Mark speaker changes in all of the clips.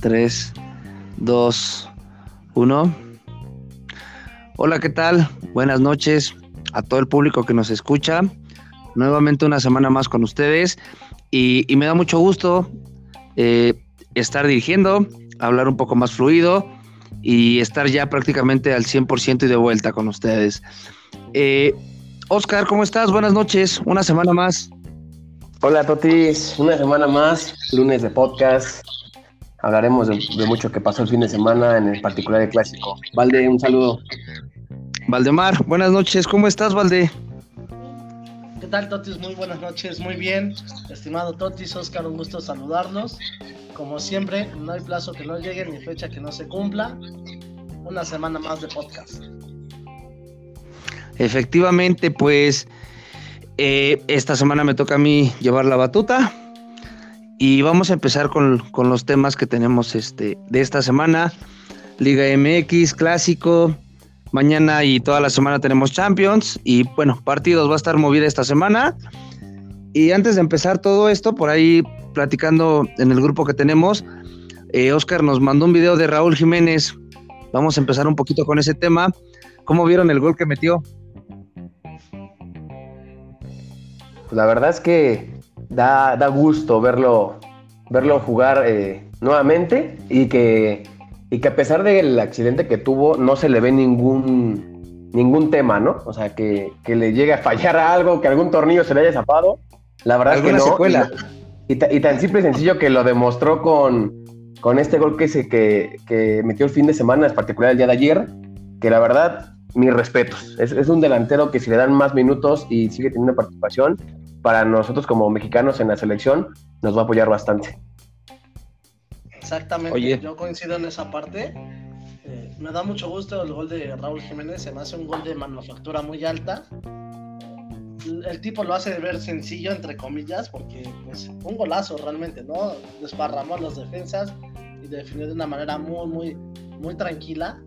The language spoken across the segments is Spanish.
Speaker 1: 3, 2, 1. Hola, ¿qué tal? Buenas noches a todo el público que nos escucha. Nuevamente una semana más con ustedes y, me da mucho gusto eh, estar dirigiendo, hablar un poco más fluido y estar ya prácticamente al 100% y de vuelta con ustedes. Eh, Oscar, ¿cómo estás? Buenas noches, una semana más.
Speaker 2: Hola Totis, una semana más, lunes de podcast, hablaremos de, mucho que pasó el fin de semana, en el particular el clásico. Valde, un saludo.
Speaker 1: Valdemar, buenas noches, ¿cómo estás, Valde?
Speaker 3: ¿Qué tal, Totis? Muy buenas noches, muy bien. Estimado Totis, Oscar, un gusto saludarlos. Como siempre, no hay plazo que no llegue ni fecha que no se cumpla. Una semana más de podcast.
Speaker 1: Efectivamente, pues eh, esta semana me toca a mí llevar la batuta y vamos a empezar con, los temas que tenemos este, de esta semana. Liga MX, clásico. Mañana y toda la semana tenemos Champions. Y bueno, partidos va a estar movida esta semana. Y antes de empezar todo esto, por ahí platicando en el grupo que tenemos, eh, Oscar nos mandó un video de Raúl Jiménez. Vamos a empezar un poquito con ese tema. ¿Cómo vieron el gol que metió?
Speaker 2: La verdad es que da, da gusto verlo, verlo jugar eh, nuevamente y que, y que a pesar del accidente que tuvo, no se le ve ningún, ningún tema, ¿no? O sea, que, que le llegue a fallar algo, que algún tornillo se le haya zapado. La verdad es que no.
Speaker 1: Secuela?
Speaker 2: Y, y, tan simple y sencillo que lo demostró con, con este gol que, se, que, que metió el fin de semana, en particular el día de ayer, que la verdad, mis respetos. Es, es, un delantero que si le dan más minutos y sigue teniendo participación, para nosotros como mexicanos en la selección nos va a apoyar bastante.
Speaker 3: Exactamente, yo coincido en esa parte. Eh, me da mucho gusto el gol de Raúl Jiménez, se me hace un gol de manufactura muy alta. El tipo lo hace ver sencillo, entre comillas, porque pues un golazo realmente, ¿no? Desparramó a las defensas y definió de una manera muy, muy, muy tranquila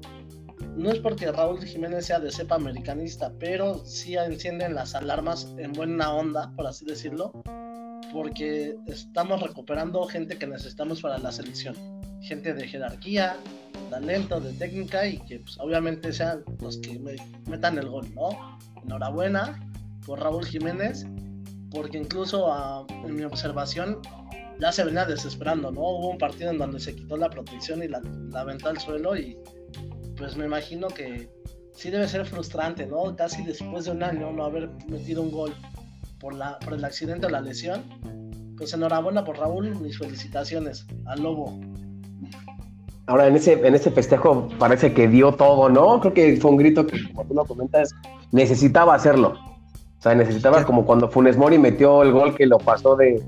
Speaker 3: no es porque Raúl Jiménez sea de cepa americanista, pero sí encienden las alarmas en buena onda, por así decirlo, porque estamos recuperando gente que necesitamos para la selección. Gente de jerarquía, talento, de técnica y que pues, obviamente sean los que metan el gol, ¿no? Enhorabuena por Raúl Jiménez, porque incluso ah, en mi observación ya se venía desesperando, ¿no? Hubo un partido en donde se quitó la protección y la, la aventó al suelo y pues me imagino que sí debe ser frustrante, ¿no? Casi después de un año no haber metido un gol por, la, por el accidente o la lesión. Pues enhorabuena por Raúl, mis felicitaciones al Lobo.
Speaker 2: Ahora, en ese, en ese festejo parece que dio todo, ¿no? Creo que fue un grito que, como tú lo comentas, necesitaba hacerlo. O sea, necesitaba como cuando Funes Mori metió el gol que lo pasó de,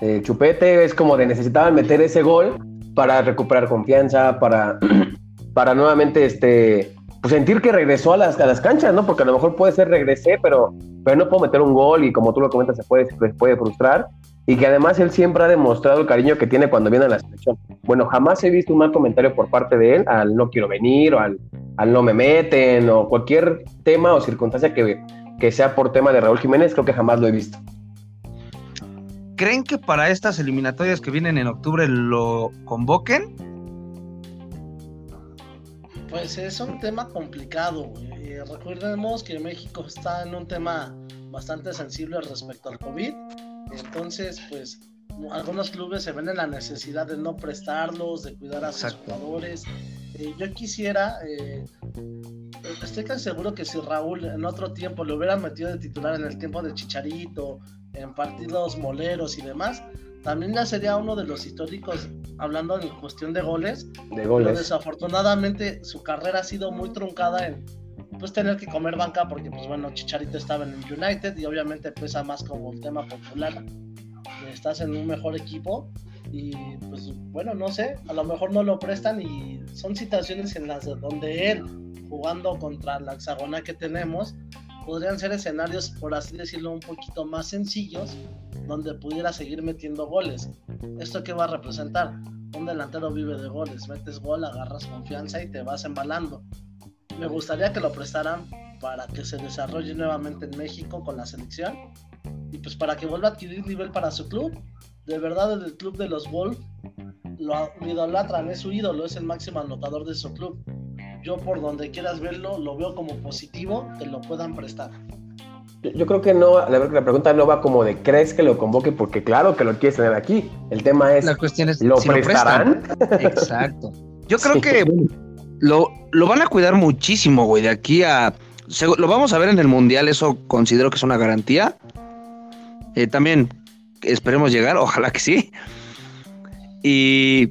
Speaker 2: de chupete, es como de necesitaban meter ese gol para recuperar confianza, para para nuevamente este, pues sentir que regresó a las, a las canchas, ¿no? Porque a lo mejor puede ser regresé, pero, pero no puedo meter un gol y como tú lo comentas se puede, se puede frustrar. Y que además él siempre ha demostrado el cariño que tiene cuando viene a la selección. Bueno, jamás he visto un mal comentario por parte de él al no quiero venir o al, al no me meten o cualquier tema o circunstancia que, que sea por tema de Raúl Jiménez, creo que jamás lo he visto.
Speaker 1: ¿Creen que para estas eliminatorias que vienen en octubre lo convoquen?
Speaker 3: Pues es un tema complicado. Eh, recordemos que México está en un tema bastante sensible respecto al COVID. Entonces, pues algunos clubes se ven en la necesidad de no prestarlos, de cuidar a sus jugadores. Eh, yo quisiera, eh, estoy casi seguro que si Raúl en otro tiempo le hubiera metido de titular en el tiempo de Chicharito, en partidos moleros y demás, también ya sería uno de los históricos, hablando en cuestión de goles.
Speaker 2: De goles. Pero
Speaker 3: desafortunadamente su carrera ha sido muy truncada en pues tener que comer banca porque pues bueno, Chicharito estaba en el United y obviamente pesa más como el tema popular. Estás en un mejor equipo y pues bueno, no sé, a lo mejor no lo prestan y son situaciones en las donde él jugando contra la hexagonal que tenemos podrían ser escenarios, por así decirlo, un poquito más sencillos, donde pudiera seguir metiendo goles. ¿Esto qué va a representar? Un delantero vive de goles, metes gol, agarras confianza y te vas embalando. Me gustaría que lo prestaran para que se desarrolle nuevamente en México con la selección y pues para que vuelva a adquirir nivel para su club. De verdad, el club de los Wolves lo, idolatran, es su ídolo, es el máximo anotador de su club. Yo por donde quieras verlo, lo veo como positivo que lo puedan prestar.
Speaker 2: Yo creo que no, la, la pregunta no va como de crees que lo convoque, porque claro que lo quieres tener aquí. El tema es,
Speaker 1: La cuestión es,
Speaker 2: ¿lo
Speaker 1: si lo
Speaker 2: prestarán?
Speaker 1: Exacto. Yo creo
Speaker 2: Sí.
Speaker 1: que lo, lo van a cuidar muchísimo, güey, de aquí a... Lo vamos a ver en el Mundial, eso considero que es una garantía. Eh, también esperemos llegar, ojalá que sí. Y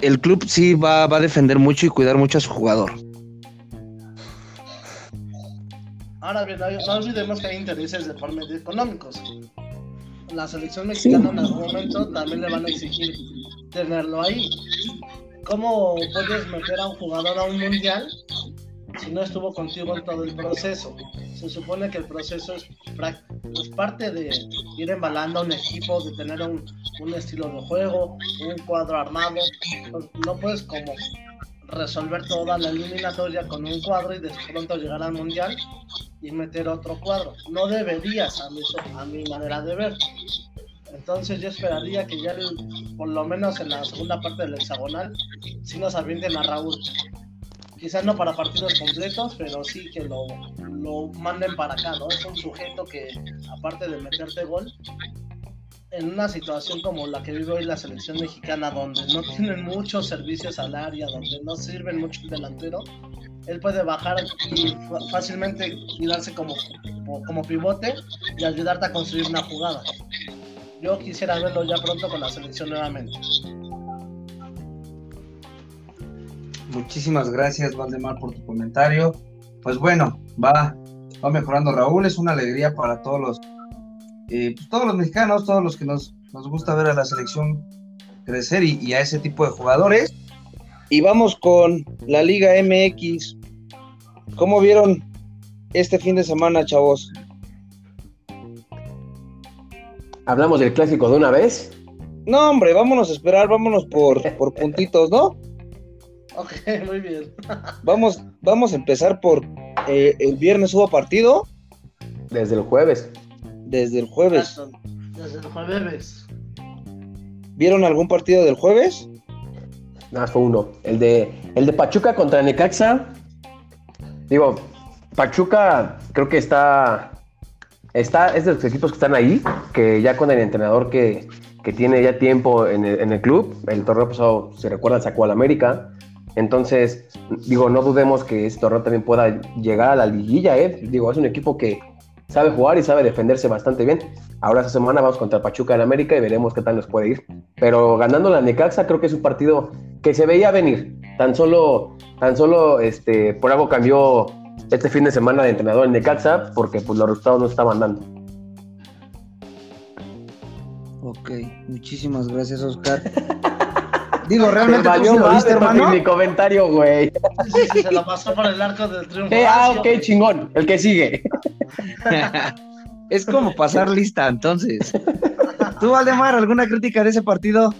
Speaker 1: el club sí va, va a defender mucho y cuidar mucho a su jugador.
Speaker 3: Ahora bien, no olvidemos que hay intereses de por medio económicos. La selección mexicana en algún momento también le van a exigir tenerlo ahí. ¿Cómo puedes meter a un jugador a un mundial si no estuvo contigo en todo el proceso? Se supone que el proceso es, parte de ir embalando un equipo, de tener un, estilo de juego, un cuadro armado. Pues no puedes como resolver toda la eliminatoria con un cuadro y de pronto llegar al mundial y meter otro cuadro. No deberías, a mi, manera de ver. Entonces yo esperaría que ya, por lo menos en la segunda parte del hexagonal, sí nos avienten a Raúl. Quizás no para partidos completos, pero sí que lo, lo manden para acá, ¿no? Es un sujeto que, aparte de meterte gol, en una situación como la que vive hoy la selección mexicana, donde no tienen muchos servicios al área, donde no sirven mucho el delantero, él puede bajar y fácilmente quedarse como, como pivote y ayudarte a construir una jugada. Yo quisiera verlo ya pronto con la selección nuevamente.
Speaker 1: Muchísimas gracias, Valdemar, por tu comentario. Pues bueno, va, va mejorando Raúl, es una alegría para todos los, eh, pues, todos los mexicanos, todos los que nos, nos gusta ver a la selección crecer y, y a ese tipo de jugadores. Y vamos con la Liga MX. ¿Cómo vieron este fin de semana, chavos?
Speaker 2: Hablamos del clásico de una vez.
Speaker 1: No, hombre, vámonos a esperar, vámonos por, por puntitos, ¿no?
Speaker 3: Ok, muy bien.
Speaker 1: Vamos, vamos a empezar por eh, el viernes hubo partido
Speaker 2: Desde el jueves.
Speaker 1: desde el jueves.
Speaker 3: Exacto. Desde el jueves.
Speaker 1: ¿Vieron algún partido del jueves?
Speaker 2: Nada más fue uno. El de, el de Pachuca contra Necaxa. Digo, Pachuca creo que está, está. Es de los equipos que están ahí. Que ya con el entrenador que, que tiene ya tiempo en el, en el club. El torneo pasado, si recuerdan, sacó al América. Entonces, digo, no dudemos que este torneo también pueda llegar a la liguilla, ¿eh? Digo, es un equipo que sabe jugar y sabe defenderse bastante bien. Ahora esta semana vamos contra Pachuca en América y veremos qué tal nos puede ir. Pero ganando la Necaxa creo que es un partido que se veía venir. Tan solo, tan solo este, por algo cambió este fin de semana de entrenador en Necaxa porque pues, los resultados no estaban dando.
Speaker 1: Ok, muchísimas gracias, Oscar. Digo, realmente
Speaker 2: Te
Speaker 1: tú sí lo viste, hermano.
Speaker 2: mi comentario, güey.
Speaker 3: Sí, sí, sí, se lo pasó por el arco del triunfo.
Speaker 2: Eh, ah,
Speaker 3: Así,
Speaker 2: ok, chingón. El que sigue.
Speaker 1: es como pasar lista, entonces. ¿Tú, Valdemar, alguna crítica de ese partido?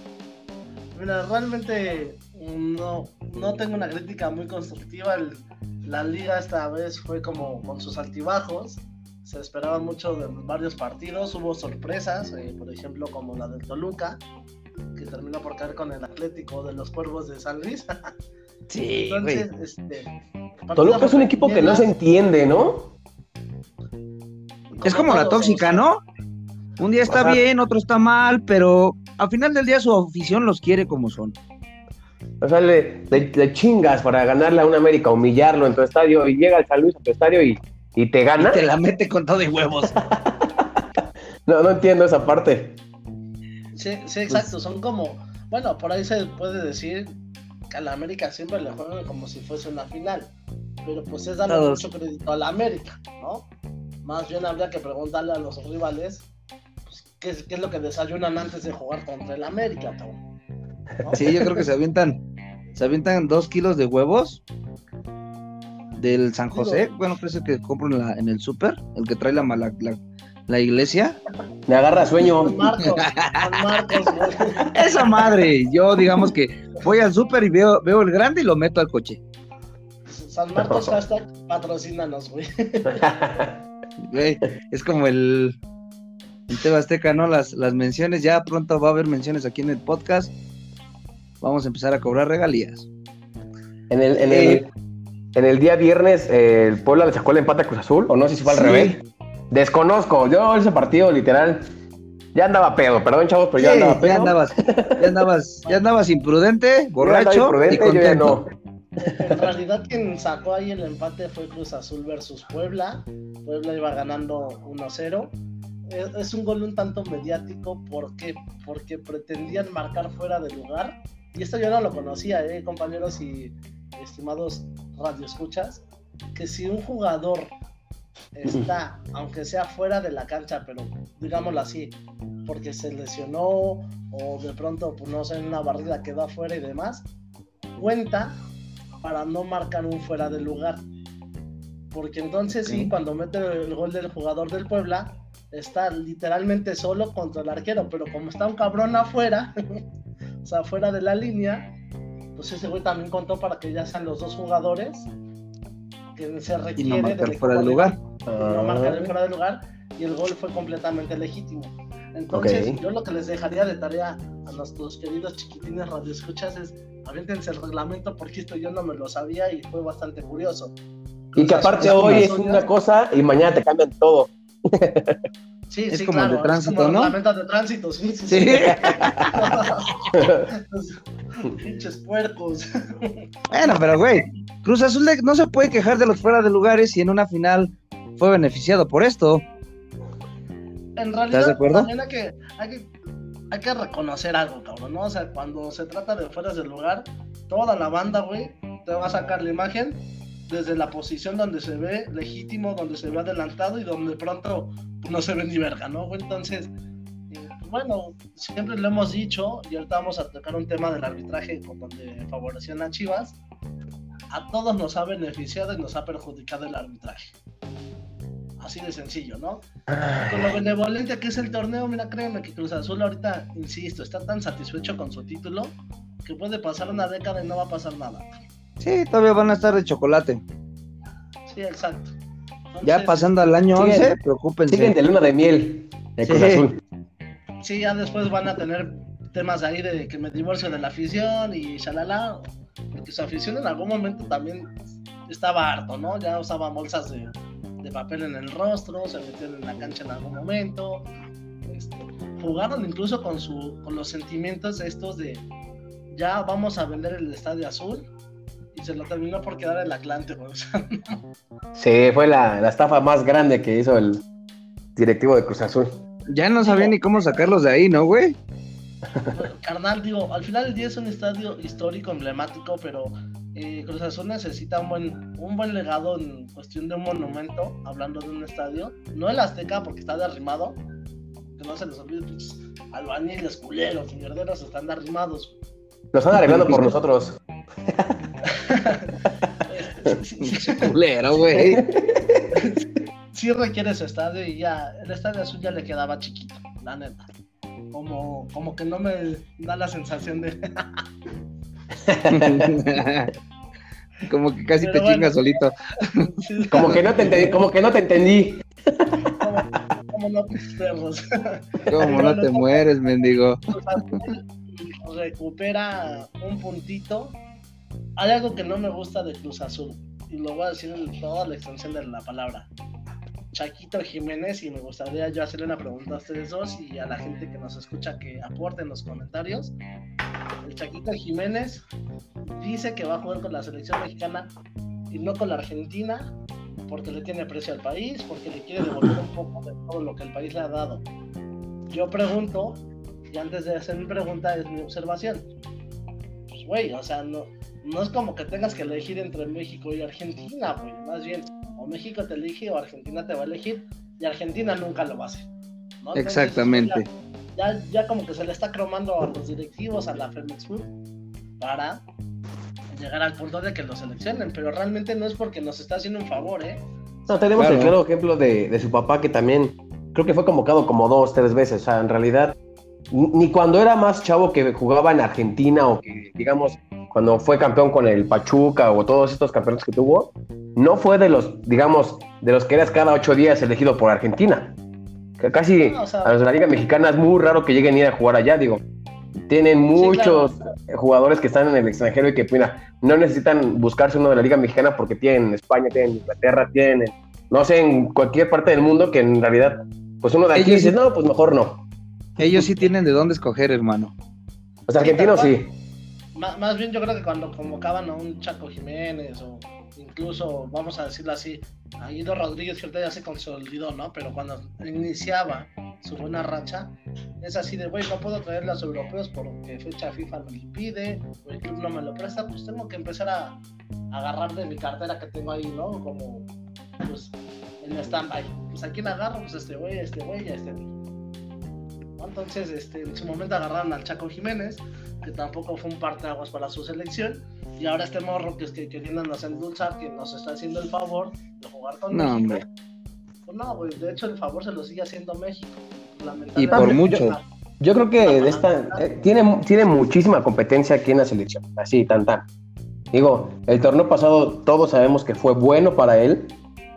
Speaker 3: Mira, realmente no, no tengo una crítica muy constructiva. El- la liga esta vez fue como con sus altibajos. Se esperaba mucho de varios partidos. Hubo sorpresas, eh, por ejemplo, como la del Toluca, que terminó por caer con el Atlético de los Cuervos de San Luis.
Speaker 1: Sí,
Speaker 3: Entonces, este.
Speaker 2: Toluca es un equipo que no se entiende, ¿no?
Speaker 1: Es como la tóxica, ¿no? Un día está
Speaker 2: Ajá.
Speaker 1: bien, otro está mal, pero al final del día su afición los quiere como son.
Speaker 2: O sea, le, le- le chingas para ganarle a un América, humillarlo en tu estadio y llega el San Luis a tu estadio y, y te
Speaker 1: Y
Speaker 2: gana.
Speaker 1: te la mete con todo y huevos.
Speaker 2: No, no entiendo esa parte.
Speaker 3: Sí, sí, exacto. Son como. Bueno, por ahí se puede decir que a la América siempre le juegan como si fuese una final. Pero pues es darle
Speaker 1: Todos.
Speaker 3: mucho crédito a la América, ¿no? Más bien habría que preguntarle a los rivales pues, qué, es, qué es lo que desayunan antes de jugar contra el América. ¿no?
Speaker 1: Sí, yo creo que se avientan, se avientan dos kilos de huevos del San José. Bueno, parece que compro en, la, en el súper, el que trae la, la, la, la iglesia.
Speaker 2: Me agarra sueño.
Speaker 3: San Marcos, San Marcos, güey.
Speaker 1: Esa madre, yo digamos que voy al súper y veo, veo el grande y lo meto al coche.
Speaker 3: San Marcos hashtag patrocínanos, güey.
Speaker 1: Güey, es como el, el TV Azteca, ¿no? Las, las menciones, ya pronto va a haber menciones aquí en el podcast. vamos a empezar a cobrar regalías.
Speaker 2: En el, en el, en el día viernes, eh, el Puebla le sacó el empate a Cruz Azul, o no sé si fue al
Speaker 1: Sí.
Speaker 2: revés. Desconozco, yo ese partido literal ya andaba pedo, perdón chavos, pero ya
Speaker 1: Sí,
Speaker 2: andaba pedo.
Speaker 1: ya andabas, ya andabas, ya andabas imprudente,
Speaker 2: Yo
Speaker 1: borracho
Speaker 2: imprudente,
Speaker 1: y
Speaker 2: yo ya
Speaker 1: contento.
Speaker 2: no.
Speaker 3: En realidad quien sacó ahí el empate fue Cruz Azul versus Puebla. Puebla iba ganando 1-0. Es, es un gol un tanto mediático ¿por qué? porque pretendían marcar fuera de lugar. Y esto yo no lo conocía, ¿eh, compañeros y estimados radioescuchas, que si un jugador está, aunque sea fuera de la cancha, pero digámoslo así, porque se lesionó o de pronto, pues no sé, en una barrida quedó afuera y demás, cuenta para no marcar un fuera de lugar. Porque entonces sí, cuando mete el gol del jugador del Puebla, está literalmente solo contra el arquero, pero como está un cabrón afuera, o sea, fuera de la línea, pues ese güey también contó para que ya sean los dos jugadores que se
Speaker 1: Y
Speaker 3: requiere
Speaker 1: no
Speaker 3: del
Speaker 1: marcar fuera del lugar.
Speaker 3: no marcar el
Speaker 2: Ah,
Speaker 3: fuera de lugar y el gol fue completamente legítimo. Entonces, yo lo que les dejaría de tarea a nuestros queridos chiquitines radioescuchas es aviéntense el reglamento porque esto yo no me lo sabía y fue bastante curioso.
Speaker 2: Y que aparte hoy es una cosa y mañana te cambian todo.
Speaker 3: Sí,
Speaker 1: Es
Speaker 3: sí,
Speaker 1: como el de tránsito,
Speaker 3: como
Speaker 1: ¿no?
Speaker 3: reglamento de tránsito, sí, sí.
Speaker 1: Sí.
Speaker 3: sí. Pinches puercos.
Speaker 1: Bueno, pero güey, Cruz Azul no se puede quejar de los fuera de lugares y en una final fue beneficiado por esto.
Speaker 3: En realidad,
Speaker 1: de acuerdo?
Speaker 3: también hay que, hay que, hay que reconocer algo, cabrón, ¿no? O sea, cuando se trata de fueras del lugar, toda la banda, güey, te va a sacar la imagen desde la posición donde se ve legítimo, donde se ve adelantado y donde pronto no se ve ni verga, ¿no? Entonces, eh, bueno, siempre lo hemos dicho y ahorita vamos a tocar un tema del arbitraje con donde favorecían a Chivas. A todos nos ha beneficiado y nos ha perjudicado el arbitraje. Así de sencillo, ¿no? Con lo benevolente que es el torneo, mira, créeme que Cruz Azul ahorita, insisto, está tan satisfecho con su título que puede pasar una década y no va a pasar nada.
Speaker 1: Sí, todavía van a estar de chocolate.
Speaker 3: Sí, exacto.
Speaker 1: Ya pasando al año
Speaker 2: Siguen-
Speaker 1: 11, preocúpense.
Speaker 2: Siguen de luna de miel de Cruz
Speaker 1: Sí.
Speaker 2: Azul.
Speaker 3: Sí, ya después van a tener temas ahí de que me divorcio de la afición y shalala, porque su afición en algún momento también estaba harto, ¿no? Ya usaba bolsas de, de papel en el rostro, se metieron en la cancha en algún momento, este, jugaron incluso con, su, con los sentimientos estos de ya vamos a vender el Estadio Azul y se lo terminó por quedar el Atlante, güey, o sea,
Speaker 2: Sí, fue la, la estafa más grande que hizo el directivo de Cruz Azul.
Speaker 1: Ya no sabía ni cómo sacarlos de ahí, ¿no, güey?
Speaker 3: Carnal, digo, al final del día es un estadio histórico, emblemático, pero eh, Cruz Azul necesita un buen, un buen legado en cuestión de un monumento, hablando de un estadio. No el Azteca, porque está derrimado. Que no se les olvide, pinches albañiles, culeros, mierderos están derrimados.
Speaker 2: Lo están arreglando por nosotros.
Speaker 1: Culero, güey.
Speaker 3: sí requiere su estadio y ya, el estadio azul ya le quedaba chiquito, la neta. Como, como que no me da la sensación de...
Speaker 1: como que casi
Speaker 3: Pero
Speaker 1: te
Speaker 3: bueno.
Speaker 1: chingas solito.
Speaker 2: Como que no te entendí, como que no te entendí.
Speaker 3: como, como no perros.
Speaker 1: ¿Cómo no te mueres, mendigo?
Speaker 3: Recupera un puntito. Hay algo que no me gusta de Cruz Azul, y lo voy a decir en toda la extensión de la palabra. Chaquito Jiménez, y me gustaría yo hacerle una pregunta a ustedes dos y a la gente que nos escucha que aporte en los comentarios. El Chaquito Jiménez dice que va a jugar con la selección mexicana y no con la Argentina porque le tiene precio al país, porque le quiere devolver un poco de todo lo que el país le ha dado. Yo pregunto, y antes de hacer mi pregunta es mi observación. Pues, güey, o sea, no, no es como que tengas que elegir entre México y Argentina, güey. Más bien, o México te elige o Argentina te va a elegir, y Argentina nunca lo va a hacer. ¿no? Entonces,
Speaker 1: Exactamente.
Speaker 3: Ya, ya, ya como que se le está cromando a los directivos, a la Femex Food, para llegar al punto de que lo seleccionen, pero realmente no es porque nos está haciendo un favor, ¿eh?
Speaker 2: No, tenemos
Speaker 1: Claro.
Speaker 2: el claro ejemplo de, de su papá que también creo que fue convocado como dos, tres veces. O sea, en realidad, ni ni cuando era más chavo que jugaba en Argentina o que, digamos, cuando fue campeón con el Pachuca o todos estos campeonatos que tuvo, no fue de los, digamos, de los que eras cada ocho días elegido por Argentina. Que casi
Speaker 3: No, o sea-
Speaker 2: a los de la Liga Mexicana es muy raro que lleguen a ir a jugar allá, digo. tienen muchos jugadores que están en el extranjero y que, mira, no necesitan buscarse uno de la Liga Mexicana porque tienen en España, tienen en Inglaterra, tienen, no sé, en cualquier parte del mundo que en realidad, pues uno de aquí dice, no, pues mejor no.
Speaker 1: Ellos sí tienen de dónde escoger, hermano.
Speaker 2: Los argentinos sí.
Speaker 3: Más, bien yo creo que cuando convocaban a un Chaco Jiménez o incluso, vamos a decirlo así, a Guido Rodríguez, que ya se consolidó, ¿no? Pero cuando iniciaba su buena racha, es así de, güey, no puedo traer los europeos porque fecha FIFA me lo impide, o el club no me lo presta, pues tengo que empezar a, agarrar de mi cartera que tengo ahí, ¿no? Como, pues, en stand-by. Pues a quién agarro, pues este güey, este güey, este güey. Entonces, este, en su momento agarraron al Chaco Jiménez, que tampoco fue un parteaguas para su selección, y ahora este morro que es que queriendo nos endulzar, que nos está haciendo el favor de jugar con no, México. Pues no, güey, de hecho el favor se lo sigue haciendo México.
Speaker 1: Y por mucho.
Speaker 2: Yo creo que esta, eh, tiene, tiene muchísima competencia aquí en la selección, así, tan tan. Digo, el torneo pasado todos sabemos que fue bueno para él,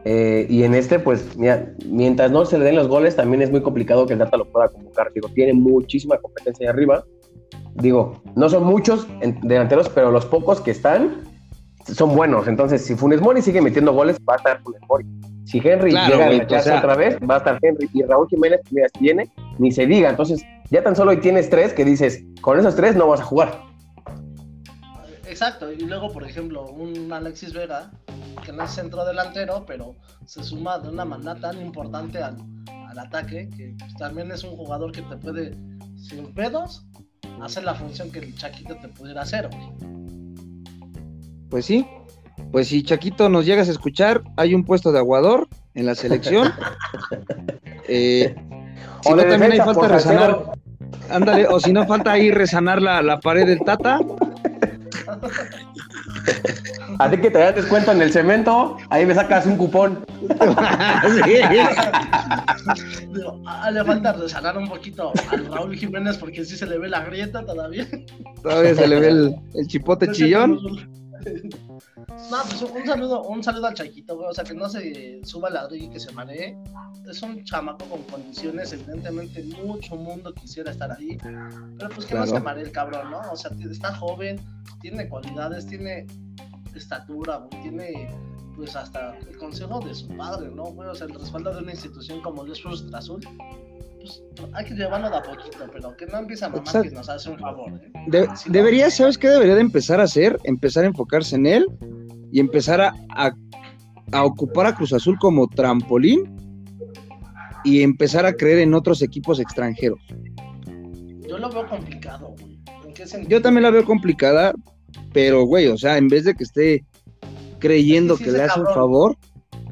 Speaker 2: eh, y en este, pues, mira, mientras no se le den los goles, también es muy complicado que el Data lo pueda convocar. Digo, tiene muchísima competencia ahí arriba. Digo, no son muchos delanteros, pero los pocos que están son buenos. Entonces, si Funes Mori sigue metiendo goles, va a estar Funes Mori. Si Henry llega a echarse otra vez, va a estar Henry. Y Raúl Jiménez, mira, tiene, ni se diga. Entonces, ya tan solo hoy tienes tres que dices, con esos tres no vas a jugar.
Speaker 3: Exacto, y luego, por ejemplo, un Alexis Vega, que no es centro delantero, pero se suma de una manera tan importante al, ataque, que pues, también es un jugador que te puede, sin pedos, hacer la función que el Chaquito te pudiera hacer.
Speaker 1: Pues sí, pues si Chaquito nos llegas a escuchar, hay un puesto de aguador en la selección. eh, si no, también hay falta resanar. Ándale, o si no falta ahí resanar la, la pared del Tata.
Speaker 2: A ti que te das descuento en el cemento, ahí me sacas un cupón.
Speaker 3: le falta resanar un poquito al Raúl Jiménez porque sí se le ve la grieta todavía.
Speaker 1: Todavía se le ve el, chipote chillón.
Speaker 3: No, pues un saludo, un saludo al Chaquito, güey. O sea, que no se suba la ladrillo y que se maree. Es un chamaco con condiciones, evidentemente mucho mundo quisiera estar ahí. Pero pues que no se maree el cabrón, ¿no? O sea, está joven, tiene cualidades, tiene estatura, tiene pues hasta el consejo de su padre, ¿no? o sea, el respaldo de una institución como el Cruz Azul, pues hay que llevarlo de a poquito, pero que no empiece a mamar que nos hace un favor. ¿eh?
Speaker 1: debería, ¿sabes qué debería de empezar a hacer? Empezar a enfocarse en él y empezar a, a, ocupar a Cruz Azul como trampolín y empezar a creer en otros equipos extranjeros.
Speaker 3: Yo lo veo complicado, güey.
Speaker 1: Yo también la veo complicada, pero, güey, o sea, en vez de que esté creyendo que, le hace un favor.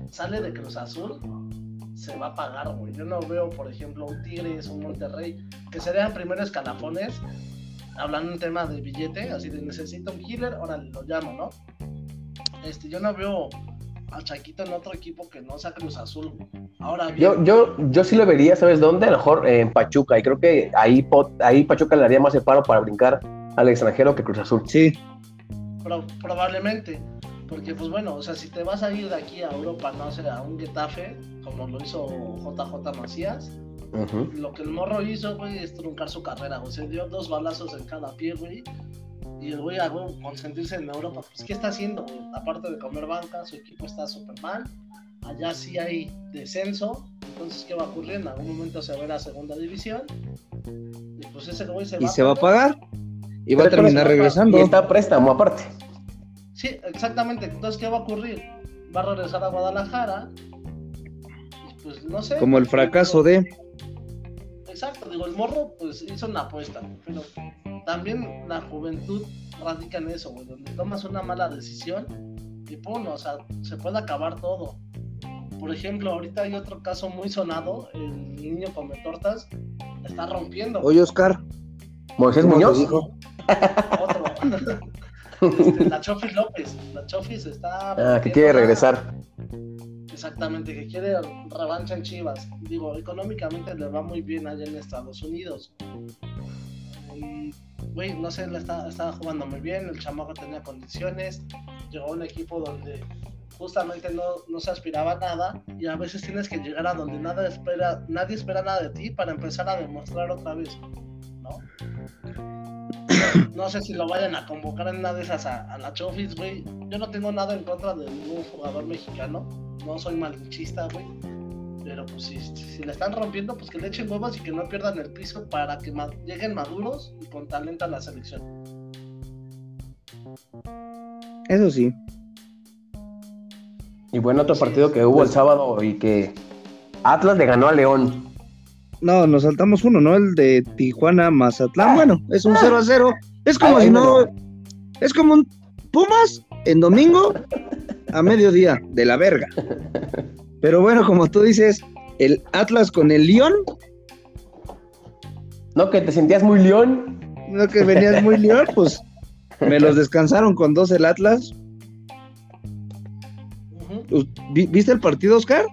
Speaker 3: Sale de Cruz Azul, se va a pagar, güey. Yo no veo, por ejemplo, un Tigres, un Monterrey, que serían primeros escalafones, hablando en tema de billete, así de necesito un killer, ahora lo llamo, ¿no? Este, yo no veo a Chaquito en otro equipo que no sea Cruz Azul. Ahora
Speaker 2: yo, yo, yo sí lo vería, ¿sabes dónde? A lo mejor en Pachuca, y creo que ahí, ahí Pachuca le haría más el paro para brincar al extranjero que Cruz Azul.
Speaker 1: Sí,
Speaker 3: probablemente. Porque, pues bueno, o sea, si te vas a ir de aquí a Europa, no sé, a un Getafe, como lo hizo JJ Macías, lo que el morro hizo, güey, es truncar su carrera, o sea, dio dos balazos en cada pie, güey. Y el güey a consentirse en Europa, pues, ¿qué está haciendo, Aparte de comer banca, su equipo está súper mal. Allá sí hay descenso. Entonces, ¿qué va a ocurrir? En algún momento se va a ver a segunda división. Y pues ese güey se
Speaker 1: va. ¿Y se va a pagar? Y va a terminar regresando.
Speaker 2: Y está préstamo aparte.
Speaker 3: Sí, exactamente. Entonces, ¿qué va a ocurrir? Va a regresar a Guadalajara. Y pues no sé.
Speaker 1: Como el fracaso de.
Speaker 3: Exacto, digo, el morro pues hizo una apuesta, pero también la juventud radica en eso, güey, donde tomas una mala decisión y pum, o sea, se puede acabar todo. Por ejemplo, ahorita hay otro caso muy sonado, el niño come tortas, está rompiendo.
Speaker 1: Oye, Oscar.
Speaker 2: Moisés Muñoz.
Speaker 3: Otro. Este, la Chofis López. La Chofis está.
Speaker 2: Ah, que quiere regresar.
Speaker 3: Exactamente, que quiere revancha en Chivas. Digo, económicamente le va muy bien allá en Estados Unidos. Y, güey, no sé, le estaba jugando muy bien. El chamaco tenía condiciones. Llegó a un equipo donde justamente no, no, se aspiraba a nada y a veces tienes que llegar a donde nada espera, nadie espera nada de ti para empezar a demostrar otra vez, ¿no? No sé si lo vayan a convocar en una de esas a, la Chofis, güey. Yo no tengo nada en contra de ningún jugador mexicano. No soy malinchista, güey. Pero pues si, si le están rompiendo, pues que le echen huevos y que no pierdan el piso para que lleguen maduros y con talento a la selección.
Speaker 1: Eso sí.
Speaker 2: Y bueno, otro partido que hubo el sábado y que Atlas le ganó a León.
Speaker 1: No, nos saltamos uno, ¿no? El de Tijuana Mazatlán. Bueno, es un 0 a 0. Es como si no. Es como un Pumas en domingo a mediodía, de la verga. Pero bueno, como tú dices, el Atlas con el León.
Speaker 2: No, que te sentías muy León.
Speaker 1: No, que venías muy León, pues me los descansaron con dos el Atlas. ¿Viste el partido, Oscar?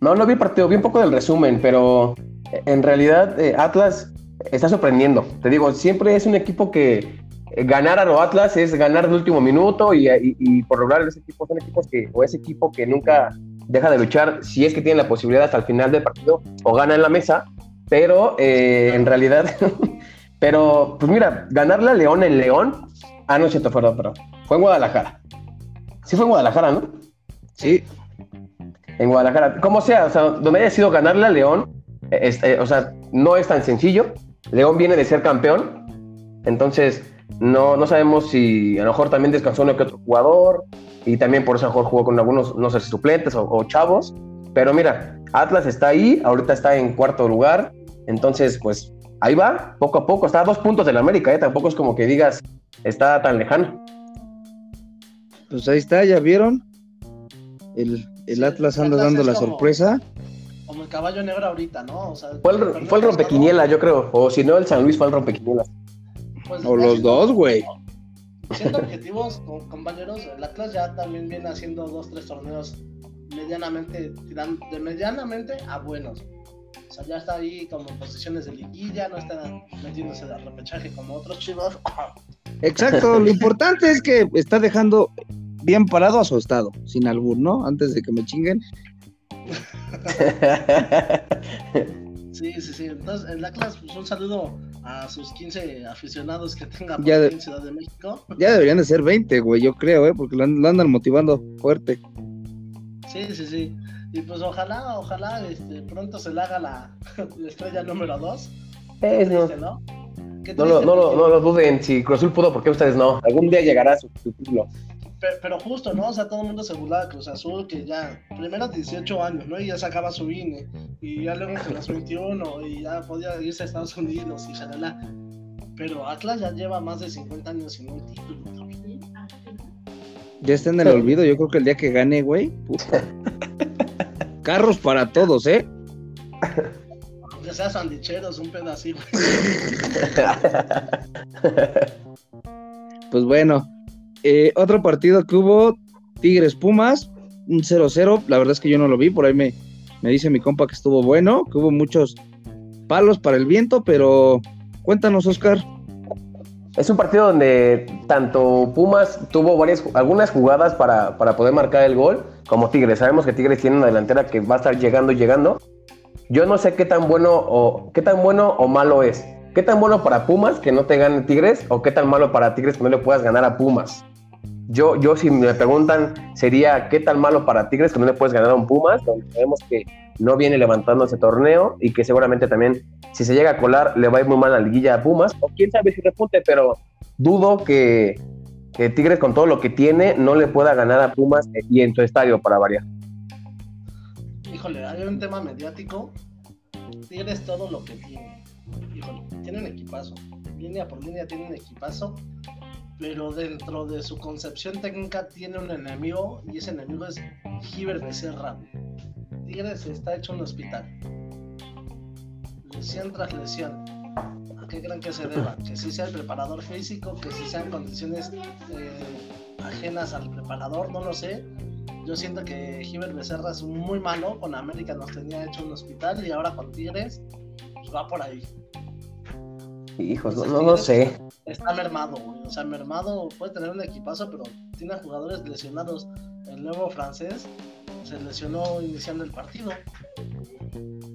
Speaker 2: No, no vi el partido, vi un poco del resumen, pero en realidad eh, Atlas está sorprendiendo. Te digo, siempre es un equipo que eh, ganar a los Atlas es ganar de último minuto y, por lograr ese equipo son equipos que, o ese equipo que nunca deja de luchar si es que tiene la posibilidad hasta el final del partido o gana en la mesa, pero eh, en realidad, pero pues mira, ganarle a León en León, ah no, cierto, perdón, pero fue en Guadalajara. Sí fue en Guadalajara, ¿no?
Speaker 1: Sí.
Speaker 2: En Guadalajara, como sea, o sea, donde haya sido ganarle a León, este, o sea, no es tan sencillo. León viene de ser campeón, entonces no, no sabemos si a lo mejor también descansó uno que otro jugador y también por eso a lo mejor jugó con algunos, no sé, suplentes o, chavos. Pero mira, Atlas está ahí, ahorita está en cuarto lugar, entonces pues ahí va, poco a poco, está a dos puntos del América, ¿eh? tampoco es como que digas, está tan lejano.
Speaker 1: Pues ahí está, ya vieron. El, el Atlas anda dando la sorpresa
Speaker 3: como el caballo negro ahorita, ¿no? O sea,
Speaker 2: fue el, fue el rompequiniela, yo creo. O si no, el San Luis fue el rompequiniela.
Speaker 1: Pues, o los dos, güey.
Speaker 3: Siendo objetivos, compañeros, el Atlas ya también viene haciendo dos, tres torneos medianamente, de medianamente a buenos. O sea, ya está ahí como en posiciones de liguilla, no está metiéndose de repechaje como otros chivos.
Speaker 1: Exacto, lo importante es que está dejando bien parado a su estado, sin algún, ¿no? Antes de que me chinguen.
Speaker 3: Sí, sí, sí. Entonces, en la clase, pues un saludo a sus 15 aficionados que tengan en Ciudad de México.
Speaker 1: Ya deberían de ser 20, güey, yo creo, ¿eh? Porque lo, andan motivando fuerte.
Speaker 3: Sí, sí, sí. Y pues ojalá, ojalá este, pronto se le haga la, estrella número 2.
Speaker 2: no. ¿no? No lo, no, lo, no lo duden, si Cruz Azul pudo, ¿por qué ustedes no? Algún día llegará su título
Speaker 3: pero, justo, ¿no? O sea, todo el mundo se burlaba de Cruz Azul, que ya, primero 18 años, ¿no? Y ya sacaba su INE, y ya luego que los 21, y ya podía irse a Estados Unidos y shalala. Pero Atlas ya lleva más de 50 años sin un título.
Speaker 1: Ya está en el olvido, yo creo que el día que gane, güey, puta. Carros para todos, ¿eh?
Speaker 3: Aunque sea sandicheros, un pedacito.
Speaker 1: pues bueno, eh, otro partido que hubo, Tigres Pumas, un 0-0. La verdad es que yo no lo vi, por ahí me, me dice mi compa que estuvo bueno, que hubo muchos palos para el viento, pero cuéntanos, Oscar.
Speaker 2: Es un partido donde tanto Pumas tuvo varias, algunas jugadas para, para, poder marcar el gol, como Tigres. Sabemos que Tigres tiene una delantera que va a estar llegando y llegando. Yo no sé qué tan bueno o qué tan bueno o malo es. ¿Qué tan bueno para Pumas que no te gane Tigres o qué tan malo para Tigres que no le puedas ganar a Pumas? Yo, yo si me preguntan, sería qué tan malo para Tigres que no le puedes ganar a un Pumas, donde sabemos que no viene levantando ese torneo y que seguramente también, si se llega a colar, le va a ir muy mal a la liguilla a Pumas, o quién sabe si repunte, pero dudo que, que Tigres con todo lo que tiene no le pueda ganar a Pumas y en su estadio para variar.
Speaker 3: Híjole, hay un tema mediático. Tigres todo lo que tiene. Híjole, tienen equipazo. Línea por línea tienen equipazo pero dentro de su concepción técnica tiene un enemigo y ese enemigo es Giver Becerra. Tigres está hecho un hospital. Lesión tras lesión. ¿A qué creen que se deba? Que si sea el preparador físico, que si sean condiciones eh, ajenas al preparador, no lo sé. Yo siento que Giver Becerra es muy malo. Con América nos tenía hecho un hospital y ahora con Tigres pues va por ahí.
Speaker 2: Hijos, no, no, no sé
Speaker 3: está mermado, güey. O sea, mermado puede tener un equipazo, pero tiene jugadores lesionados. El nuevo francés se lesionó iniciando el partido.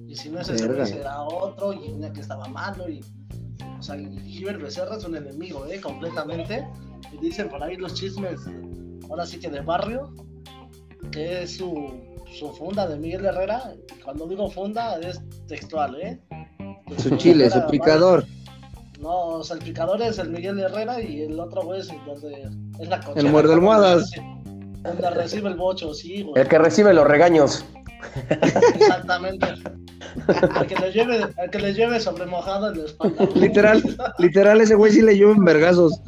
Speaker 3: Y si no es ese, será otro. Y tenía que estaba malo. Y O sea, Giver Becerra es un enemigo, ¿eh? Completamente. Y dicen por ahí los chismes, ahora sí que de barrio, que es su, su funda de Miguel Herrera. Cuando digo funda es textual, ¿eh?
Speaker 1: Su chile, su picador.
Speaker 3: No, o sea, el picador es el Miguel Herrera y el otro güey es, donde, es la
Speaker 1: El muerde almohadas.
Speaker 3: Donde recibe el bocho, sí, güey.
Speaker 2: El que recibe los regaños.
Speaker 3: Exactamente. El que le lleve, el que le lleve sobre mojado en la espalda.
Speaker 1: Literal, literal, ese güey sí le lleva en vergazos.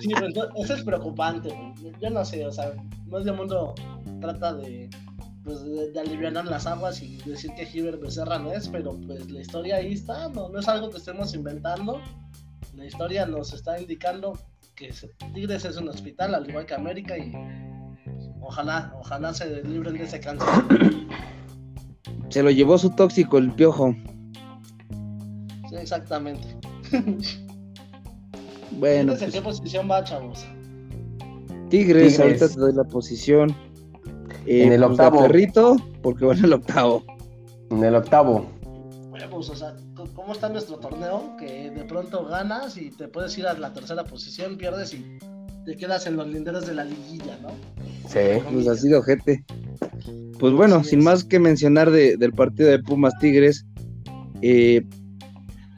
Speaker 3: Sí, eso es preocupante, güey. Yo no sé, o sea, medio mundo trata de, pues, de, de aliviar las aguas y decir que Giver Becerra no es, pero pues la historia ahí está, no, no es algo que estemos inventando. La historia nos está indicando que Tigres es un hospital, al igual que América, y pues, ojalá, ojalá se libren de ese cáncer.
Speaker 1: Se lo llevó su tóxico, el piojo.
Speaker 3: Sí, exactamente.
Speaker 1: Bueno,
Speaker 3: ¿Tigres ¿En qué
Speaker 1: pues,
Speaker 3: posición va, chavos?
Speaker 1: Tigres,
Speaker 2: Tigres.
Speaker 1: ahorita te doy la posición. Eh,
Speaker 2: En el
Speaker 1: pues,
Speaker 2: octavo.
Speaker 1: perrito, porque va en el octavo.
Speaker 2: En el octavo.
Speaker 3: Huevos, o sea, ¿cómo está nuestro torneo? Que de pronto ganas y te puedes ir a la tercera posición, pierdes y te quedas en los linderos de la liguilla, ¿no?
Speaker 2: Sí.
Speaker 1: Pues así de ojete. Pues bueno, sin
Speaker 3: es.
Speaker 1: más que mencionar de- del partido de Pumas Tigres, eh,